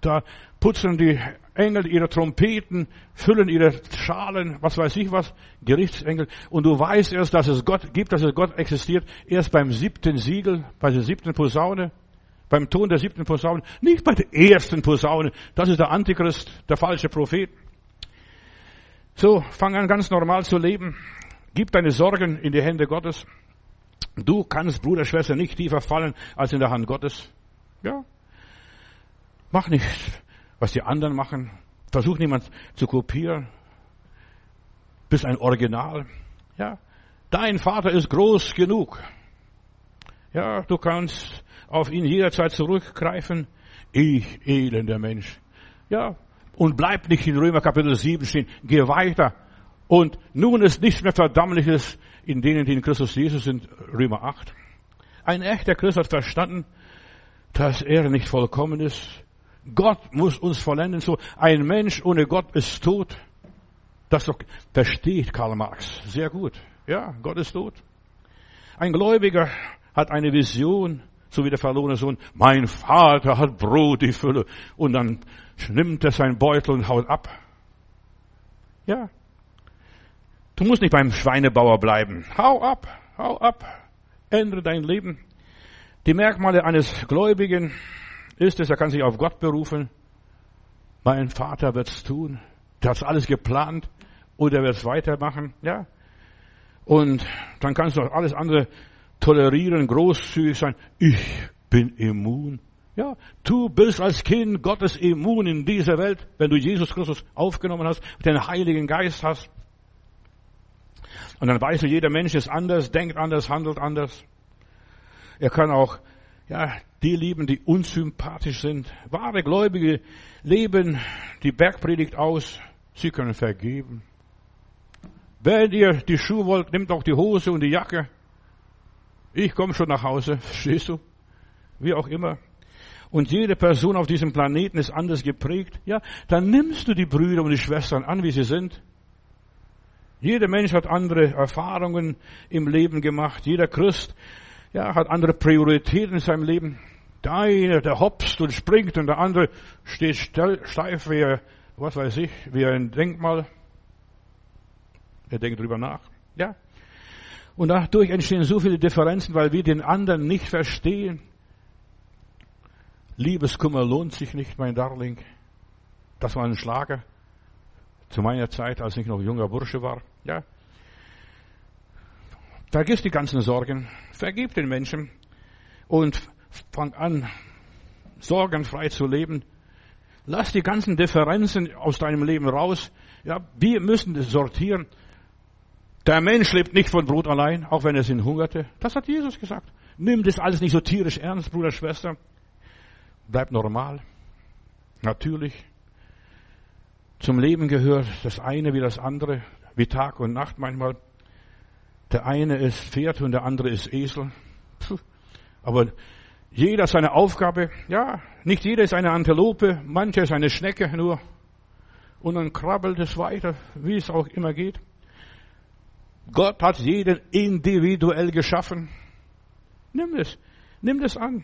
Da putzen die Engel ihre Trompeten, füllen ihre Schalen, was weiß ich was, Gerichtsengel. Und du weißt erst, dass es Gott gibt, dass es Gott existiert, erst beim siebten Siegel, bei der siebten Posaune, beim Ton der siebten Posaune, nicht bei der ersten Posaune. Das ist der Antichrist, der falsche Prophet. So, fang an ganz normal zu leben. Gib deine Sorgen in die Hände Gottes. Du kannst, Bruder, Schwester, nicht tiefer fallen als in der Hand Gottes. Ja. Mach nicht, was die anderen machen. Versuch niemand zu kopieren. Bist ein Original. Ja. Dein Vater ist groß genug. Ja, du kannst auf ihn jederzeit zurückgreifen. Ich, elender Mensch. Ja. Und bleib nicht in Römer Kapitel 7 stehen. Geh weiter. Und nun ist nichts mehr Verdammliches in denen, die in Christus Jesus sind. Römer 8. Ein echter Christ hat verstanden, dass er nicht vollkommen ist. Gott muss uns vollenden. So ein Mensch ohne Gott ist tot. Das doch versteht Karl Marx sehr gut. Ja, Gott ist tot. Ein Gläubiger hat eine Vision, so wie der verlorene Sohn. Mein Vater hat Brot die Fülle. Und dann nimmt er seinen Beutel und haut ab. Ja. Du musst nicht beim Schweinebauer bleiben. Hau ab, hau ab. Ändere dein Leben. Die Merkmale eines Gläubigen ist es, er kann sich auf Gott berufen. Mein Vater wird's tun. Der hat's alles geplant und er wird's weitermachen, ja. Und dann kannst du auch alles andere tolerieren, großzügig sein. Ich bin immun. Ja, du bist als Kind Gottes immun in dieser Welt, wenn du Jesus Christus aufgenommen hast, den Heiligen Geist hast. Und dann weißt du, jeder Mensch ist anders, denkt anders, handelt anders. Er kann auch, ja, die lieben, die unsympathisch sind. Wahre Gläubige leben die Bergpredigt aus. Sie können vergeben. Wenn ihr die Schuhe wollt, nimmt auch die Hose und die Jacke. Ich komme schon nach Hause, *laughs* verstehst du? Wie auch immer. Und jede Person auf diesem Planeten ist anders geprägt. Ja, dann nimmst du die Brüder und die Schwestern an, wie sie sind. Jeder Mensch hat andere Erfahrungen im Leben gemacht. Jeder Christ ja, hat andere Prioritäten in seinem Leben. Der eine, der hopst und springt und der andere steht steif wie, was weiß ich, wie ein Denkmal. Er denkt drüber nach. Ja. Und dadurch entstehen so viele Differenzen, weil wir den anderen nicht verstehen. Liebeskummer lohnt sich nicht, mein Darling. Das war ein Schlager. Zu meiner Zeit, als ich noch junger Bursche war. Ja. Vergiss die ganzen Sorgen. Vergib den Menschen. Und fang an, sorgenfrei zu leben. Lass die ganzen Differenzen aus deinem Leben raus. Ja, wir müssen das sortieren. Der Mensch lebt nicht von Brot allein, auch wenn er ihn hungerte. Das hat Jesus gesagt. Nimm das alles nicht so tierisch ernst, Bruder, Schwester. Bleib normal. Natürlich. Zum Leben gehört das eine wie das andere, wie Tag und Nacht manchmal. Der eine ist Pferd und der andere ist Esel. Puh. Aber jeder seine Aufgabe. Ja, nicht jeder ist eine Antilope, mancher ist eine Schnecke nur. Und dann krabbelt es weiter, wie es auch immer geht. Gott hat jeden individuell geschaffen. Nimm es, nimm das an.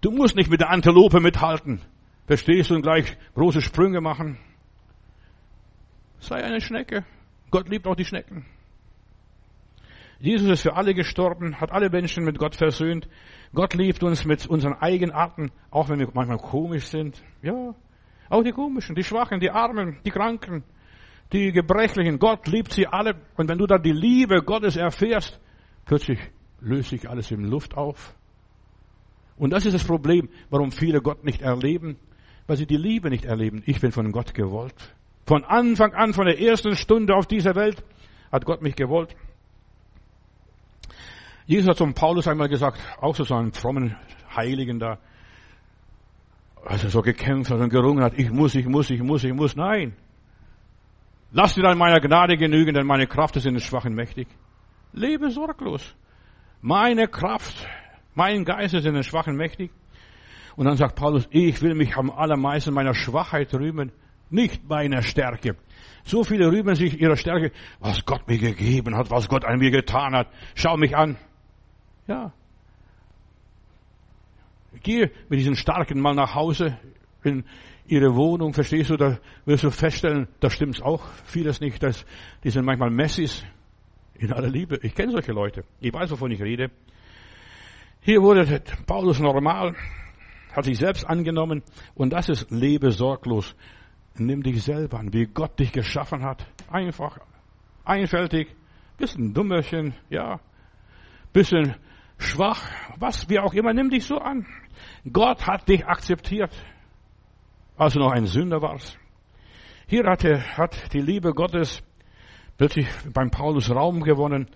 Du musst nicht mit der Antilope mithalten. Verstehst du und gleich große Sprünge machen. Sei eine Schnecke. Gott liebt auch die Schnecken. Jesus ist für alle gestorben, hat alle Menschen mit Gott versöhnt. Gott liebt uns mit unseren Eigenarten, auch wenn wir manchmal komisch sind. Ja, auch die komischen, die Schwachen, die Armen, die Kranken, die Gebrechlichen. Gott liebt sie alle. Und wenn du dann die Liebe Gottes erfährst, plötzlich löst sich alles in Luft auf. Und das ist das Problem, warum viele Gott nicht erleben, weil sie die Liebe nicht erleben. Ich bin von Gott gewollt. Von Anfang an, von der ersten Stunde auf dieser Welt, hat Gott mich gewollt. Jesus hat zum Paulus einmal gesagt, auch so einem frommen Heiligen da, als er so gekämpft hat und gerungen hat, ich muss, ich muss, ich muss, ich muss. Nein. Lass dir an meiner Gnade genügen, denn meine Kraft ist in den Schwachen mächtig. Lebe sorglos. Meine Kraft, mein Geist ist in den Schwachen mächtig. Und dann sagt Paulus, ich will mich am allermeisten meiner Schwachheit rühmen, nicht meiner Stärke. So viele rühmen sich ihrer Stärke, was Gott mir gegeben hat, was Gott an mir getan hat. Schau mich an. Ja. Geh mit diesen Starken mal nach Hause in ihre Wohnung, verstehst du, da wirst du feststellen, da stimmt's auch vieles nicht, dass, die sind manchmal Messis in aller Liebe. Ich kenne solche Leute. Ich weiß, wovon ich rede. Hier wurde Paulus normal, hat sich selbst angenommen und das ist lebe sorglos. Nimm dich selber an, wie Gott dich geschaffen hat. Einfach, einfältig, bisschen Dummerchen, ja, bisschen schwach, was wie auch immer, nimm dich so an. Gott hat dich akzeptiert, als du noch ein Sünder warst. Hier hat, er, hat die Liebe Gottes plötzlich beim Paulus Raum gewonnen.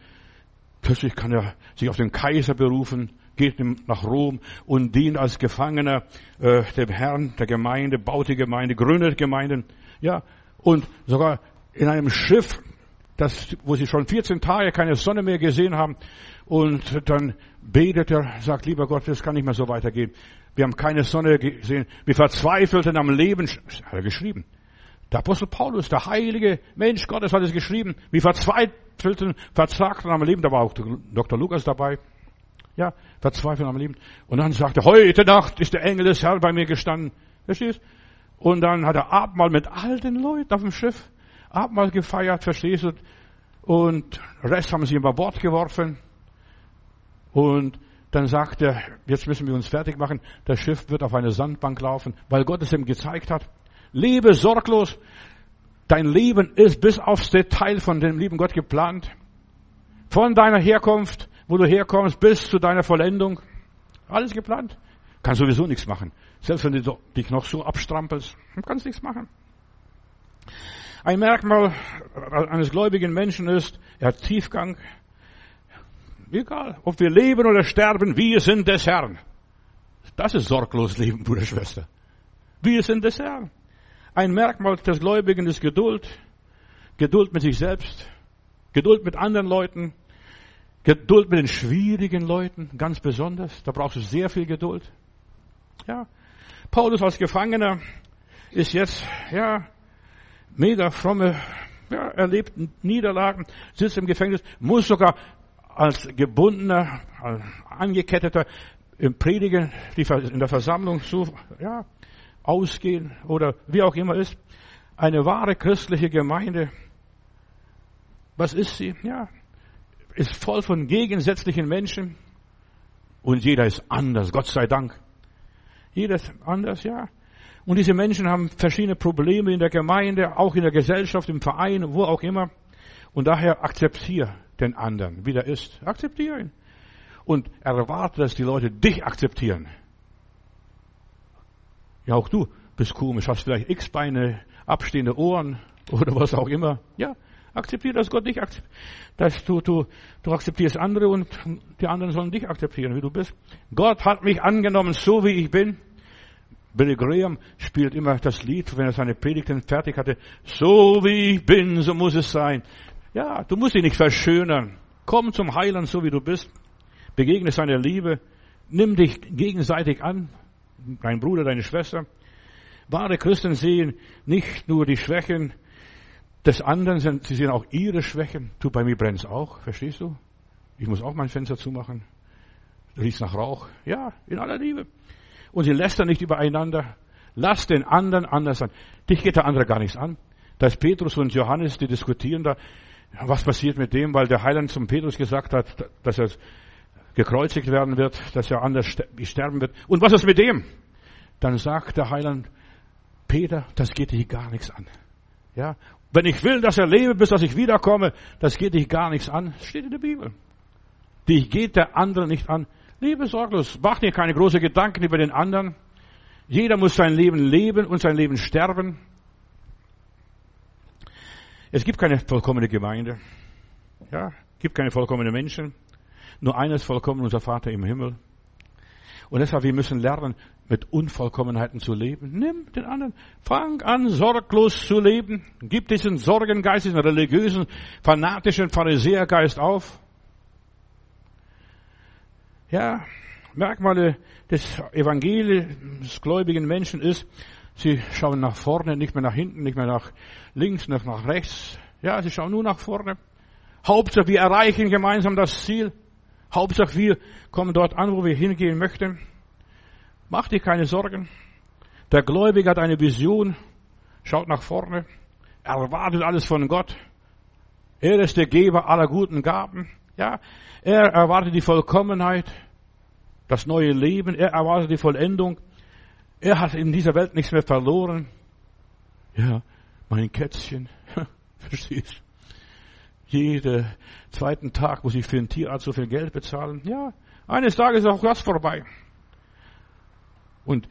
Plötzlich kann er sich auf den Kaiser berufen, geht nach Rom und dient als Gefangener äh, dem Herrn der Gemeinde, baut die Gemeinde, gründet Gemeinden. Ja, und sogar in einem Schiff, das, wo sie schon 14 Tage keine Sonne mehr gesehen haben, und dann betet er, sagt, lieber Gott, das kann nicht mehr so weitergehen. Wir haben keine Sonne gesehen. Wir verzweifelten am Leben, hat er geschrieben. Der Apostel Paulus, der heilige Mensch Gottes hat es geschrieben. Wir verzweifelten, verzagten am Leben. Da war auch Dr. Lukas dabei. Ja, verzweifeln am Leben. Und dann sagte er, heute Nacht ist der Engel des Herrn bei mir gestanden. Verstehst? Und dann hat er Abendmahl mit all den Leuten auf dem Schiff. Abendmahl gefeiert, verstehst du? Und Rest haben sie über Bord geworfen. Und dann sagt er, jetzt müssen wir uns fertig machen. Das Schiff wird auf eine Sandbank laufen, weil Gott es ihm gezeigt hat. Lebe sorglos. Dein Leben ist bis aufs Detail von dem lieben Gott geplant. Von deiner Herkunft wo du herkommst, bis zu deiner Vollendung. Alles geplant. Kannst sowieso nichts machen. Selbst wenn du dich noch so abstrampelst, kannst nichts machen. Ein Merkmal eines gläubigen Menschen ist, er hat Tiefgang. Egal, ob wir leben oder sterben, wir sind des Herrn. Das ist sorglos Leben, Bruder, Schwester. Wir sind des Herrn. Ein Merkmal des Gläubigen ist Geduld. Geduld mit sich selbst. Geduld mit anderen Leuten. Geduld mit den schwierigen Leuten, ganz besonders. Da brauchst du sehr viel Geduld. Ja. Paulus als Gefangener ist jetzt, ja, mega fromme, ja, erlebt Niederlagen, sitzt im Gefängnis, muss sogar als gebundener, als angeketteter im Predigen, in der Versammlung so, ja, ausgehen oder wie auch immer ist. Eine wahre christliche Gemeinde. Was ist sie? Ja, ist voll von gegensätzlichen Menschen und jeder ist anders, Gott sei Dank. Jeder ist anders, ja. Und diese Menschen haben verschiedene Probleme in der Gemeinde, auch in der Gesellschaft, im Verein, wo auch immer. Und daher akzeptiere den anderen, wie der ist. Akzeptiere ihn. Und erwarte, dass die Leute dich akzeptieren. Ja, auch du bist komisch, hast vielleicht X-Beine, abstehende Ohren *laughs* oder was auch immer. Ja, Akzeptiere, dass Gott dich akzeptiert. Dass du, du, du akzeptierst andere und die anderen sollen dich akzeptieren, wie du bist. Gott hat mich angenommen, so wie ich bin. Billy Graham spielt immer das Lied, wenn er seine Predigten fertig hatte. So wie ich bin, so muss es sein. Ja, du musst dich nicht verschönern. Komm zum Heiland, so wie du bist. Begegne seiner Liebe. Nimm dich gegenseitig an. Dein Bruder, deine Schwester. Wahre Christen sehen nicht nur die Schwächen, des anderen sie sehen auch ihre Schwächen. Du, bei mir brennt's auch, verstehst du? Ich muss auch mein Fenster zumachen. Riecht nach Rauch. Ja, in aller Liebe. Und sie lästern nicht übereinander. Lass den anderen anders sein. Dich geht der andere gar nichts an. Da ist Petrus und Johannes, die diskutieren da, was passiert mit dem, weil der Heiland zum Petrus gesagt hat, dass er gekreuzigt werden wird, dass er anders sterben wird. Und was ist mit dem? Dann sagt der Heiland, Peter, das geht dich gar nichts an. Ja, wenn ich will, dass er lebe, bis dass ich wiederkomme, das geht dich gar nichts an. Steht in der Bibel. Dich geht der andere nicht an. Liebe sorglos. Mach dir keine großen Gedanken über den anderen. Jeder muss sein Leben leben und sein Leben sterben. Es gibt keine vollkommene Gemeinde. Ja, gibt keine vollkommenen Menschen. Nur eines vollkommen, unser Vater im Himmel. Und deshalb, wir müssen lernen, mit Unvollkommenheiten zu leben. Nimm den anderen. Fang an, sorglos zu leben. Gib diesen Sorgengeist, diesen religiösen, fanatischen Pharisäergeist auf. Ja, Merkmale des evangelisch-gläubigen Menschen ist, sie schauen nach vorne, nicht mehr nach hinten, nicht mehr nach links, nicht nach rechts. Ja, sie schauen nur nach vorne. Hauptsache, wir erreichen gemeinsam das Ziel. Hauptsache, wir kommen dort an, wo wir hingehen möchten. Mach dir keine Sorgen. Der Gläubige hat eine Vision, schaut nach vorne, erwartet alles von Gott. Er ist der Geber aller guten Gaben. Ja, er erwartet die Vollkommenheit, das neue Leben. Er erwartet die Vollendung. Er hat in dieser Welt nichts mehr verloren. Ja, mein Kätzchen. *laughs* Verstehst? Jeden zweiten Tag muss ich für ein Tierarzt so viel Geld bezahlen. Ja, eines Tages ist auch das vorbei. Und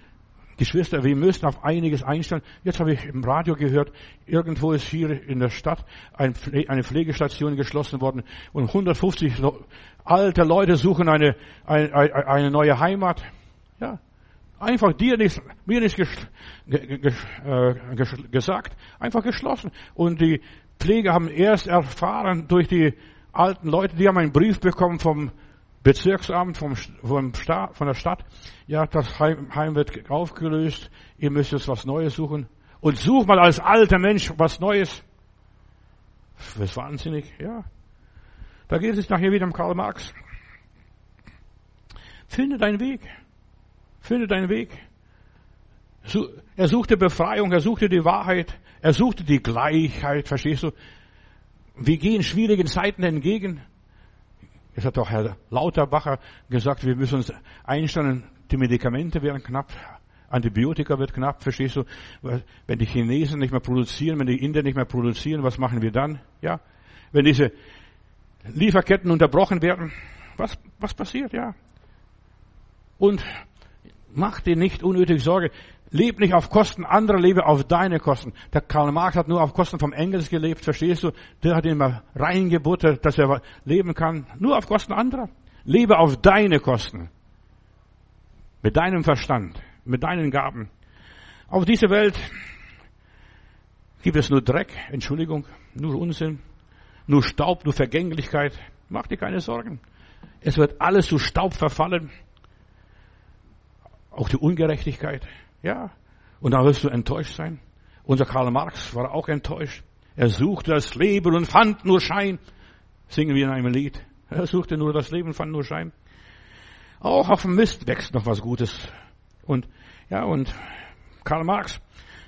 Geschwister, wir müssen auf einiges einstellen. Jetzt habe ich im Radio gehört, irgendwo ist hier in der Stadt eine Pflegestation geschlossen worden und 150 alte Leute suchen eine, eine, eine neue Heimat. Ja, einfach dir nichts, mir nichts äh, gesagt, einfach geschlossen. Und die Pfleger haben erst erfahren durch die alten Leute, die haben einen Brief bekommen vom Bezirksamt vom, vom Staat, von der Stadt, ja, das Heim, Heim wird aufgelöst, ihr müsst jetzt was Neues suchen. Und such mal als alter Mensch was Neues. Das ist wahnsinnig, ja. Da geht es nachher wieder um Karl Marx. Finde deinen Weg. Finde deinen Weg. Er suchte Befreiung, er suchte die Wahrheit, er suchte die Gleichheit, verstehst du? Wir gehen schwierigen Zeiten entgegen. Es hat auch Herr Lauterbacher gesagt, wir müssen uns einstellen, die Medikamente werden knapp, Antibiotika wird knapp, verstehst du? Wenn die Chinesen nicht mehr produzieren, wenn die Inder nicht mehr produzieren, was machen wir dann? Ja? Wenn diese Lieferketten unterbrochen werden, was, was passiert? Ja. Und mach dir nicht unnötig Sorge. Leb nicht auf Kosten anderer, lebe auf deine Kosten. Der Karl Marx hat nur auf Kosten vom Engels gelebt, verstehst du? Der hat immer reingebuttert, dass er leben kann. Nur auf Kosten anderer. Lebe auf deine Kosten. Mit deinem Verstand, mit deinen Gaben. Auf dieser Welt gibt es nur Dreck, Entschuldigung, nur Unsinn, nur Staub, nur Vergänglichkeit. Mach dir keine Sorgen. Es wird alles zu Staub verfallen. Auch die Ungerechtigkeit. Ja. Und da wirst du enttäuscht sein. Unser Karl Marx war auch enttäuscht. Er suchte das Leben und fand nur Schein. Singen wir in einem Lied. Er suchte nur das Leben, fand nur Schein. Auch auf dem Mist wächst noch was Gutes. Und, ja, und Karl Marx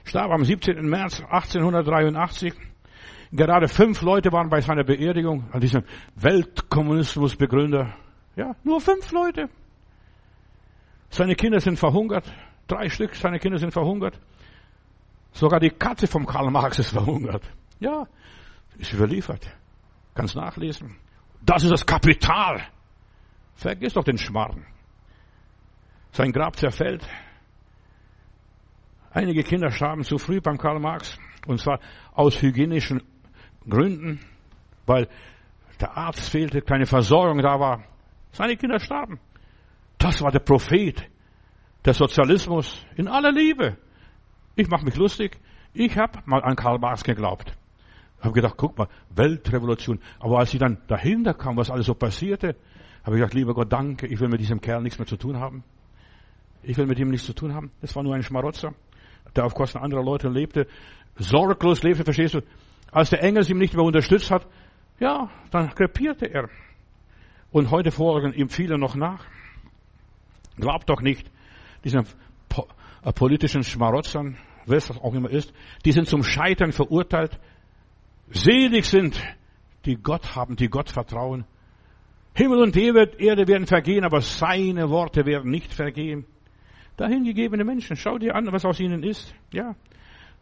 starb am 17. März 1883. Gerade fünf Leute waren bei seiner Beerdigung, an diesem Weltkommunismusbegründer. Ja, nur fünf Leute. Seine Kinder sind verhungert. Drei Stück seiner Kinder sind verhungert. Sogar die Katze vom Karl Marx ist verhungert. Ja, ist überliefert. Kannst nachlesen. Das ist das Kapital. Vergiss doch den Schmarrn. Sein Grab zerfällt. Einige Kinder starben zu früh beim Karl Marx. Und zwar aus hygienischen Gründen, weil der Arzt fehlte, keine Versorgung da war. Seine Kinder starben. Das war der Prophet der Sozialismus in aller Liebe. Ich mache mich lustig. Ich habe mal an Karl Marx geglaubt. Habe gedacht, guck mal, Weltrevolution. Aber als ich dann dahinter kam, was alles so passierte, habe ich gedacht, lieber Gott, danke, ich will mit diesem Kerl nichts mehr zu tun haben. Ich will mit ihm nichts zu tun haben. Das war nur ein Schmarotzer, der auf Kosten anderer Leute lebte, sorglos lebte, verstehst du? Als der Engel ihm nicht mehr unterstützt hat, ja, dann krepierte er. Und heute folgen ihm viele noch nach. Glaubt doch nicht, diesen äh, politischen Schmarotzern, wer es auch immer ist, die sind zum Scheitern verurteilt. Selig sind, die Gott haben, die Gott vertrauen. Himmel und Erde werden vergehen, aber seine Worte werden nicht vergehen. Dahingegebene Menschen, schau dir an, was aus ihnen ist. Ja,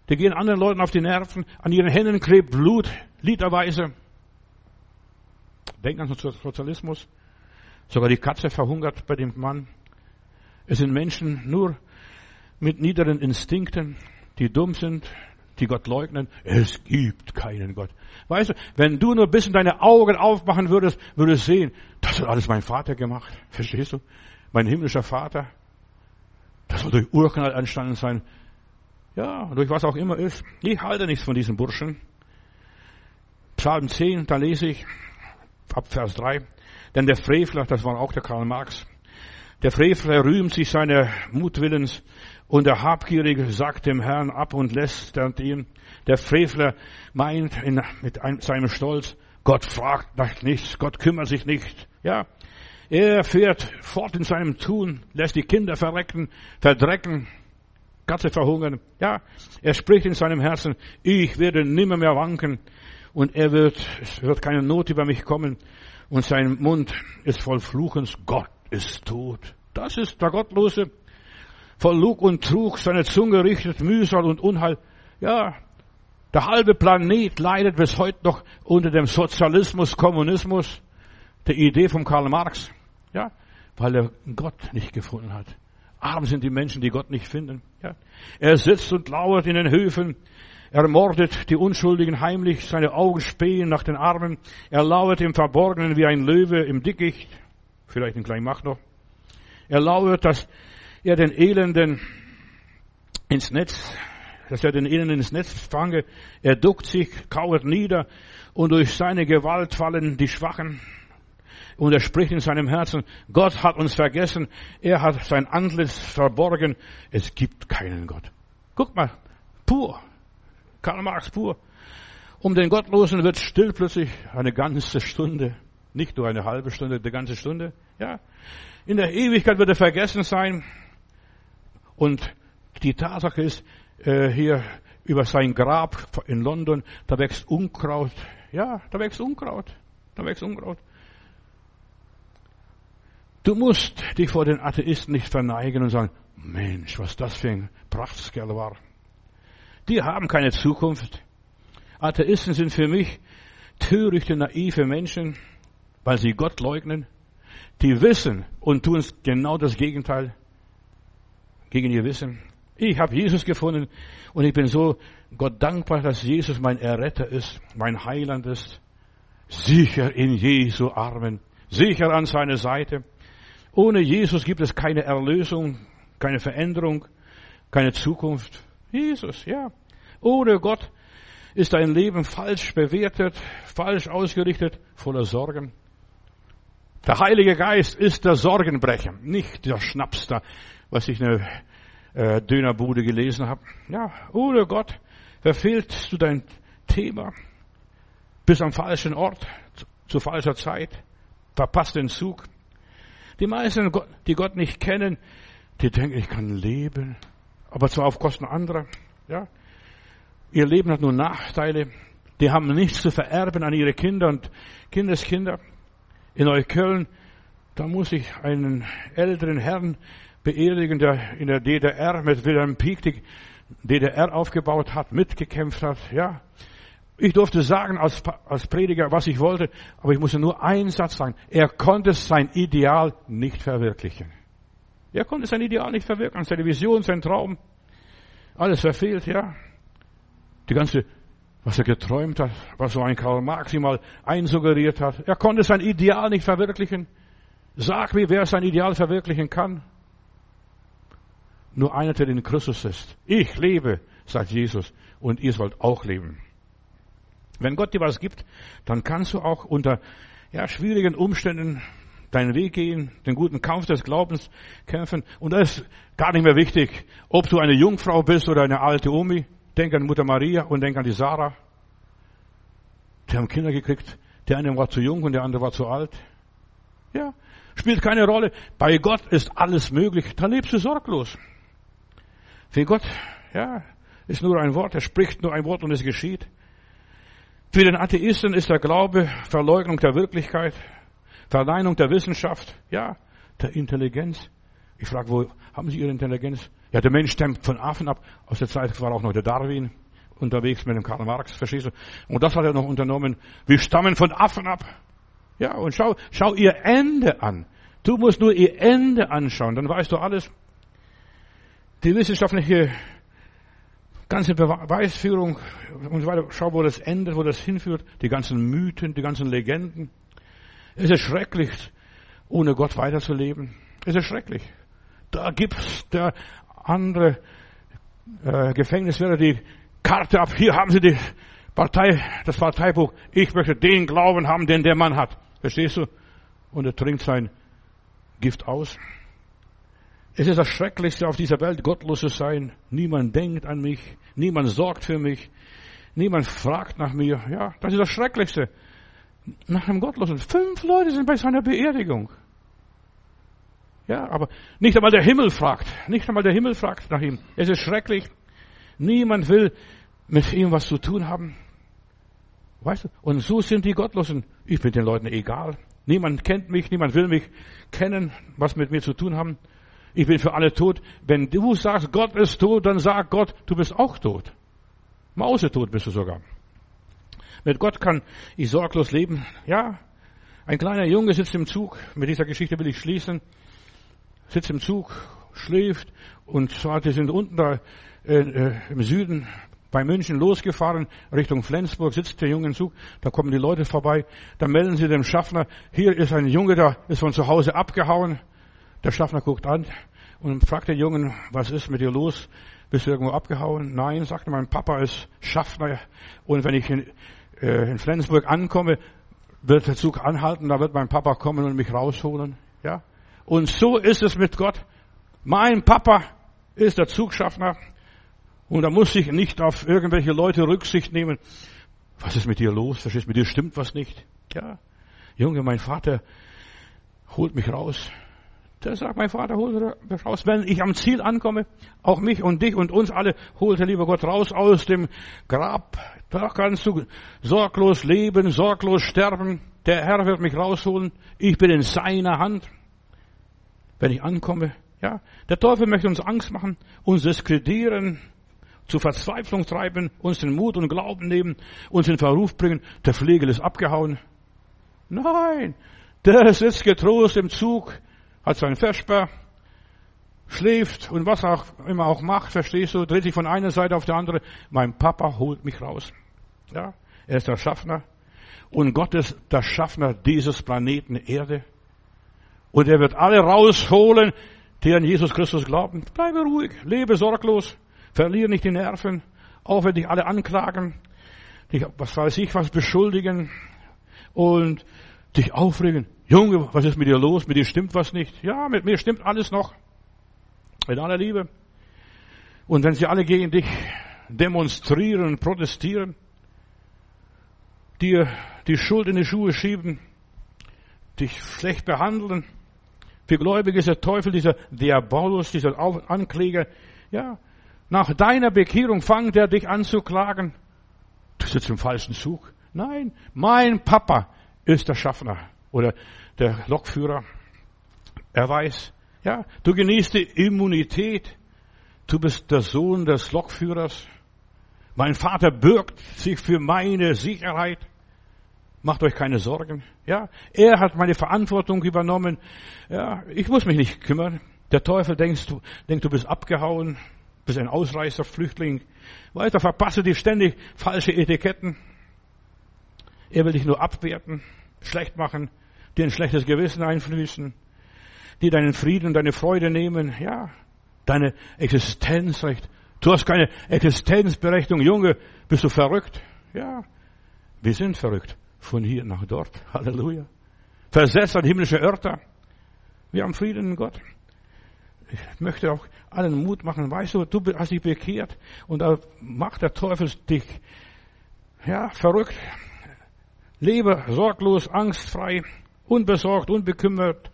die gehen anderen Leuten auf die Nerven, an ihren Händen klebt Blut, literweise. Denk an den Sozialismus. Sogar die Katze verhungert bei dem Mann. Es sind Menschen nur mit niederen Instinkten, die dumm sind, die Gott leugnen. Es gibt keinen Gott. Weißt du, wenn du nur ein bisschen deine Augen aufmachen würdest, würdest du sehen, das hat alles mein Vater gemacht. Verstehst du? Mein himmlischer Vater. Das soll durch Urknall entstanden sein. Ja, durch was auch immer ist. Ich halte nichts von diesen Burschen. Psalm 10, da lese ich ab Vers 3. Denn der Frevler, das war auch der Karl Marx, der Frevler rühmt sich seiner Mutwillens und der Habgierige sagt dem Herrn ab und lästert ihn. Der Frevler meint in, mit einem, seinem Stolz, Gott fragt nach nichts, Gott kümmert sich nicht. Ja, er fährt fort in seinem Tun, lässt die Kinder verrecken, verdrecken. Katze verhungern. Ja, er spricht in seinem Herzen, ich werde nimmer mehr wanken und er wird, es wird keine Not über mich kommen und sein Mund ist voll Fluchens. Gott ist tot. Das ist der Gottlose. Voll Lug und Trug, seine Zunge richtet Mühsal und Unheil. Ja, der halbe Planet leidet bis heute noch unter dem Sozialismus, Kommunismus, der Idee von Karl Marx. Ja, weil er Gott nicht gefunden hat. Arm sind die Menschen, die Gott nicht finden. Ja. Er sitzt und lauert in den Höfen. Er mordet die Unschuldigen heimlich. Seine Augen spähen nach den Armen. Er lauert im Verborgenen wie ein Löwe im Dickicht. Vielleicht ein kleiner Macht noch. Er lauert, dass er den Elenden ins Netz, dass er den Elenden ins Netz fange. Er duckt sich, kauert nieder und durch seine Gewalt fallen die Schwachen. Und er spricht in seinem Herzen, Gott hat uns vergessen, er hat sein Antlitz verborgen, es gibt keinen Gott. Guck mal, pur, Karl Marx pur. Um den Gottlosen wird still plötzlich eine ganze Stunde, nicht nur eine halbe Stunde, eine ganze Stunde, ja. In der Ewigkeit wird er vergessen sein. Und die Tatsache ist, äh, hier über sein Grab in London, da wächst Unkraut. Ja, da wächst Unkraut. Da wächst Unkraut. Du musst dich vor den Atheisten nicht verneigen und sagen, Mensch, was das für ein Prachtskerl war. Die haben keine Zukunft. Atheisten sind für mich törichte, naive Menschen, weil sie Gott leugnen. Die wissen und tun genau das Gegenteil gegen ihr Wissen. Ich habe Jesus gefunden und ich bin so Gott dankbar, dass Jesus mein Erretter ist, mein Heiland ist. Sicher in Jesu Armen, sicher an seiner Seite. Ohne Jesus gibt es keine Erlösung, keine Veränderung, keine Zukunft. Jesus, ja. Ohne Gott ist dein Leben falsch bewertet, falsch ausgerichtet, voller Sorgen. Der Heilige Geist ist der Sorgenbrecher, nicht der Schnaps da, was ich in der äh, Dönerbude gelesen habe. Ja, ohne Gott verfehlst du dein Thema, bist am falschen Ort, zu falscher Zeit, verpasst den Zug. Die meisten, die Gott nicht kennen, die denken, ich kann leben, aber zwar auf Kosten anderer. Ja, ihr Leben hat nur Nachteile. Die haben nichts zu vererben an ihre Kinder und Kindeskinder. In Neukölln, da muss ich einen älteren Herrn beerdigen, der in der DDR mit Wilhelm Pieck die DDR aufgebaut hat, mitgekämpft hat. Ja, ich durfte sagen als, als Prediger, was ich wollte, aber ich musste nur einen Satz sagen. Er konnte sein Ideal nicht verwirklichen. Er konnte sein Ideal nicht verwirklichen, seine Vision, sein Traum. Alles verfehlt, ja. Die ganze, was er geträumt hat, was so ein Karl Marx ihm mal einsuggeriert hat. Er konnte sein Ideal nicht verwirklichen. Sag mir, wer sein Ideal verwirklichen kann. Nur einer, der in Christus ist. Ich lebe, sagt Jesus, und ihr sollt auch leben. Wenn Gott dir was gibt, dann kannst du auch unter ja, schwierigen Umständen deinen Weg gehen, den guten Kampf des Glaubens kämpfen. Und das ist gar nicht mehr wichtig, ob du eine Jungfrau bist oder eine alte Omi. Denk an Mutter Maria und denk an die Sarah. Die haben Kinder gekriegt. Der eine war zu jung und der andere war zu alt. Ja, spielt keine Rolle. Bei Gott ist alles möglich. Da lebst du sorglos. Für Gott, ja, ist nur ein Wort. Er spricht nur ein Wort und es geschieht. Für den Atheisten ist der Glaube Verleugnung der Wirklichkeit, Verneinung der Wissenschaft, ja, der Intelligenz. Ich frage, wo haben Sie Ihre Intelligenz? Ja, der Mensch stammt von Affen ab. Aus der Zeit war auch noch der Darwin unterwegs mit dem Karl Marx, verstehst du? Und das hat er noch unternommen. Wir stammen von Affen ab. Ja, und schau, schau ihr Ende an. Du musst nur ihr Ende anschauen, dann weißt du alles. Die wissenschaftliche ganze Beweisführung und so weiter. Schau, wo das endet, wo das hinführt. Die ganzen Mythen, die ganzen Legenden. Es ist schrecklich, ohne Gott weiterzuleben. Es ist schrecklich. Da gibt's der andere äh, Gefängniswärter die Karte ab. Hier haben Sie die Partei, das Parteibuch. Ich möchte den Glauben haben, den der Mann hat. Verstehst du? Und er trinkt sein Gift aus. Es ist das Schrecklichste auf dieser Welt, gottlos zu sein. Niemand denkt an mich, niemand sorgt für mich, niemand fragt nach mir. Ja, das ist das Schrecklichste. Nach einem Gottlosen. Fünf Leute sind bei seiner Beerdigung. Ja, aber nicht einmal der Himmel fragt. Nicht einmal der Himmel fragt nach ihm. Es ist schrecklich. Niemand will mit ihm was zu tun haben. Weißt du? Und so sind die Gottlosen. Ich bin den Leuten egal. Niemand kennt mich, niemand will mich kennen, was mit mir zu tun haben. Ich bin für alle tot. Wenn du sagst, Gott ist tot, dann sag Gott, du bist auch tot. Mausetot bist du sogar. Mit Gott kann ich sorglos leben. Ja, ein kleiner Junge sitzt im Zug. Mit dieser Geschichte will ich schließen. Sitzt im Zug, schläft und zwar, die sind unten da äh, äh, im Süden bei München losgefahren, Richtung Flensburg, sitzt der Junge im Zug, da kommen die Leute vorbei, da melden sie dem Schaffner, hier ist ein Junge, der ist von zu Hause abgehauen. Der Schaffner guckt an und fragt den Jungen, was ist mit dir los? Bist du irgendwo abgehauen? Nein, sagt mein Papa ist Schaffner und wenn ich in, äh, in Flensburg ankomme, wird der Zug anhalten, da wird mein Papa kommen und mich rausholen. Ja? Und so ist es mit Gott. Mein Papa ist der Zugschaffner und da muss ich nicht auf irgendwelche Leute Rücksicht nehmen. Was ist mit dir los? Verstehst mit dir stimmt was nicht? Ja. Junge, mein Vater holt mich raus. Der sagt, mein Vater holt mich raus. Wenn ich am Ziel ankomme, auch mich und dich und uns alle, holt der liebe Gott raus aus dem Grab. Da kannst du sorglos leben, sorglos sterben. Der Herr wird mich rausholen. Ich bin in seiner Hand. Wenn ich ankomme, ja. Der Teufel möchte uns Angst machen, uns diskreditieren, zu Verzweiflung treiben, uns den Mut und Glauben nehmen, uns in Verruf bringen, der Flegel ist abgehauen. Nein, der sitzt getrost im Zug, hat seinen Versper, schläft und was auch immer auch macht, verstehst du, dreht sich von einer Seite auf die andere. Mein Papa holt mich raus. Ja, er ist der Schaffner und Gott ist der Schaffner dieses Planeten Erde. Und er wird alle rausholen, die an Jesus Christus glauben. Bleibe ruhig, lebe sorglos. Verliere nicht die Nerven, auch wenn dich alle anklagen, dich, was weiß ich, was beschuldigen und dich aufregen. Junge, was ist mit dir los? Mit dir stimmt was nicht. Ja, mit mir stimmt alles noch. In aller Liebe. Und wenn sie alle gegen dich demonstrieren protestieren, dir die Schuld in die Schuhe schieben, dich schlecht behandeln, für Gläubige ist der Teufel, dieser Diabolus, dieser Ankläger, ja, nach deiner Bekehrung fangt er dich an zu klagen. Du sitzt im falschen Zug. Nein, mein Papa ist der Schaffner oder der Lokführer. Er weiß, ja, du genießt die Immunität. Du bist der Sohn des Lokführers. Mein Vater bürgt sich für meine Sicherheit. Macht euch keine Sorgen. Ja, er hat meine Verantwortung übernommen. Ja, ich muss mich nicht kümmern. Der Teufel denkt, du, denkt, du bist abgehauen bist ein Ausreißer, Flüchtling. Weiter verpasse dich ständig falsche Etiketten. Er will dich nur abwerten, schlecht machen, dir ein schlechtes Gewissen einfließen, dir deinen Frieden und deine Freude nehmen, ja, deine Existenzrecht. Du hast keine Existenzberechtigung, Junge, bist du verrückt? Ja, wir sind verrückt. Von hier nach dort. *laughs* Halleluja. Versetzt an himmlische Örter. Wir haben Frieden in Gott ich möchte auch allen Mut machen. Weißt du, du hast dich bekehrt und da macht der Teufel dich, ja, verrückt. Lebe sorglos, angstfrei, unbesorgt, unbekümmert.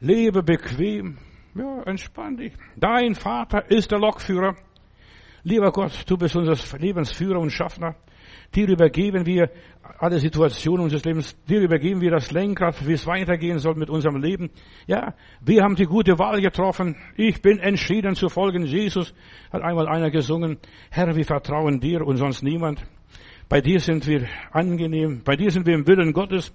Lebe bequem. Ja, entspann dich. Dein Vater ist der Lokführer. Lieber Gott, du bist unser Lebensführer und Schaffner. Dir übergeben wir alle Situationen unseres Lebens. Dir übergeben wir das Lenkrad, wie es weitergehen soll mit unserem Leben. Ja, wir haben die gute Wahl getroffen. Ich bin entschieden zu folgen. Jesus hat einmal einer gesungen. Herr, wir vertrauen dir und sonst niemand. Bei dir sind wir angenehm. Bei dir sind wir im Willen Gottes.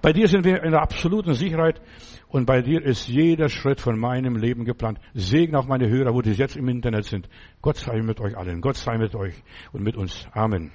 Bei dir sind wir in der absoluten Sicherheit. Und bei dir ist jeder Schritt von meinem Leben geplant. Segen auf meine Hörer, wo die jetzt im Internet sind. Gott sei mit euch allen. Gott sei mit euch und mit uns. Amen.